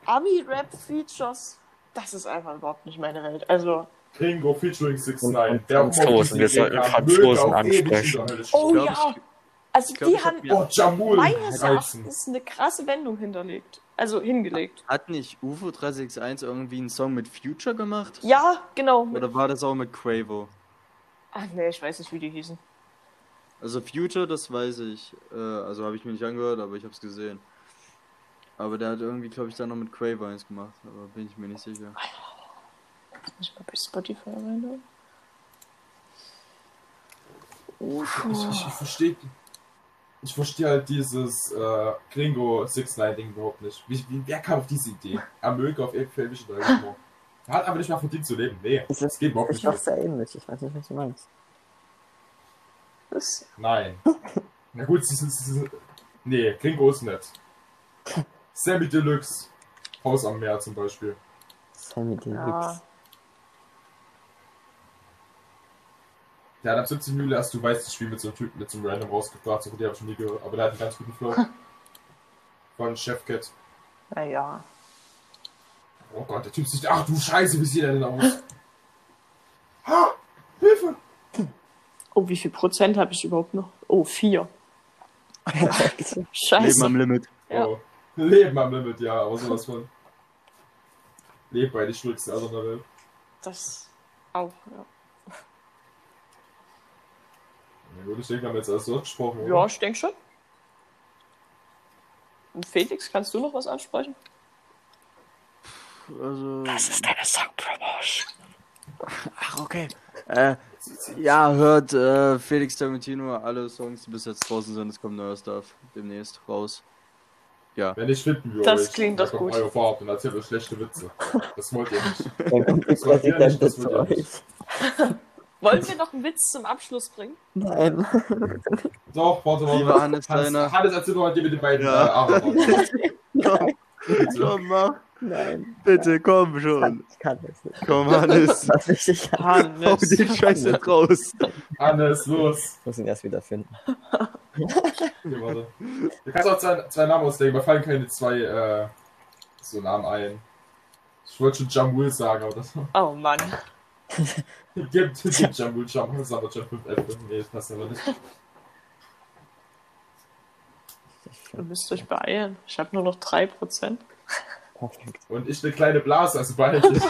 Ami-Rap Features, das ist einfach überhaupt nicht meine Welt. Also, Gringo featuring 6 Und- 9 und Franzosen, wir sollten Franzosen ansprechen. oh glaub, ja. Also glaub, die haben Oh, Jamul. meines. Erachtens eine krasse Wendung hinterlegt. Also hingelegt. Hat nicht UFO 361 irgendwie einen Song mit Future gemacht? Ja, genau. Oder war das auch mit Quavo? Ach nee, ich weiß nicht, wie die hießen. Also Future, das weiß ich. Äh, also habe ich mir nicht angehört, aber ich habe es gesehen. Aber der hat irgendwie, glaube ich, da noch mit Quavo eins gemacht. Aber bin ich mir nicht sicher. Ich mal bei Spotify rein. Ich, ich, ich verstehe ich verstehe halt dieses äh, Gringo 6 9 Ding überhaupt nicht. Wie, wie, wer kam auf diese Idee? Er möge auf irgendwelche Leute. Er hat aber nicht mal verdient zu leben. Nee, Es das ist, geht überhaupt ist nicht. Mit. sehr ähnlich. Ich weiß nicht, was du meinst. Das, Nein. Na gut, sie sind. Nee, Gringo ist nett. Sammy Deluxe. Haus am Meer zum Beispiel. Sammy Deluxe. ja. Der hat ab 17 Mühle erst, du weißt, das Spiel mit so einem Typen, mit so einem Random rausgebracht, so die habe ich schon nie gehört, aber der hat einen ganz guten Flow. Von Chefcat. Naja. Oh Gott, der Typ sieht. Ach du Scheiße, wie sieht er denn aus? Ha! Hilfe! Oh, wie viel Prozent habe ich überhaupt noch? Oh, vier. Leben Scheiße. am Limit. Ja. Oh. Leben am Limit, ja, aber sowas von. Leben bei die schuldigsten Eltern der Welt. Das auch, ja. Ja, gut, ich denke, wir haben jetzt alles durchgesprochen, oder? Ja, ich denke schon. Und Felix, kannst du noch was ansprechen? Also. ist deine Song-Promotion. Ach, okay. Äh, ja, hört äh, Felix Tarantino alle Songs, die bis jetzt draußen sind. Es kommt neuer Stuff demnächst raus. Ja. Wenn nicht, finden wir Das euch. klingt Dann doch gut. Eure Fahrt und erzählt euch schlechte Witze. Das wollt ihr nicht. Das wollt ihr nicht, das wollt ihr nicht. Wollen wir noch einen Witz zum Abschluss bringen? Nein. Doch, warte mal. Lieber Hannes, Hannes. Hannes erzähl doch mal dir mit den beiden Ja. äh, Bitte. komm, mach. Nein. Bitte, komm schon. kann, ich kann das nicht. Komm, Hannes. Was ich, ich kann. Hau Hannes. den Scheiß nicht raus. Hannes, los. Ich muss ihn erst wieder finden. Okay, warte. Du kannst auch zwei, zwei Namen ausdenken, mir fallen keine zwei äh, so Namen ein. Ich wollte schon Jamul sagen, aber das Oh Mann. gibt, gibt Jamul Jamul, das ist aber schon 5 Äpfel. Nee, das passt aber nicht. Ich Ihr müsst euch beeilen. Ich habe nur noch 3%. Perfekt. Und ich eine kleine Blase, also ich.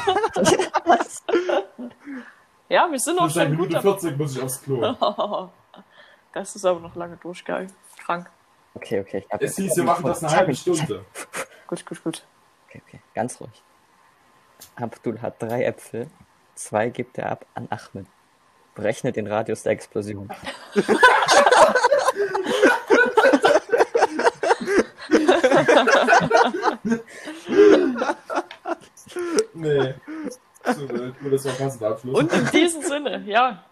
Ja, wir sind seit schon gut Minute 40 muss ich aufs Klo. Das ist aber noch lange durchgegangen. Krank. Okay, okay. Ich hab Es hieß, wir machen das eine halbe Stunde. Gut, gut, gut. Okay, okay. Ganz ruhig. Abdul hat drei Äpfel. Zwei gibt er ab an Ahmed. Berechnet den Radius der Explosion. Nee. Nur das war ein passender Abschluss. Und in diesem Sinne, ja,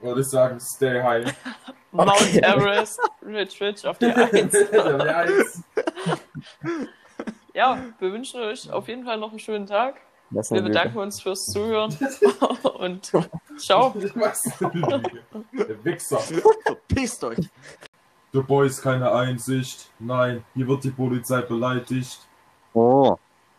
Würde ich sagen, stay high. Mount Okay. Everest, Rich Rich auf die Eins. ja, wir wünschen euch auf jeden Fall noch einen schönen Tag. Wir eine Lüge. bedanken uns fürs Zuhören und ciao. Was. Der Wichser. Verpisst euch. Du Boys keine Einsicht. Nein, hier wird die Polizei beleidigt. Oh.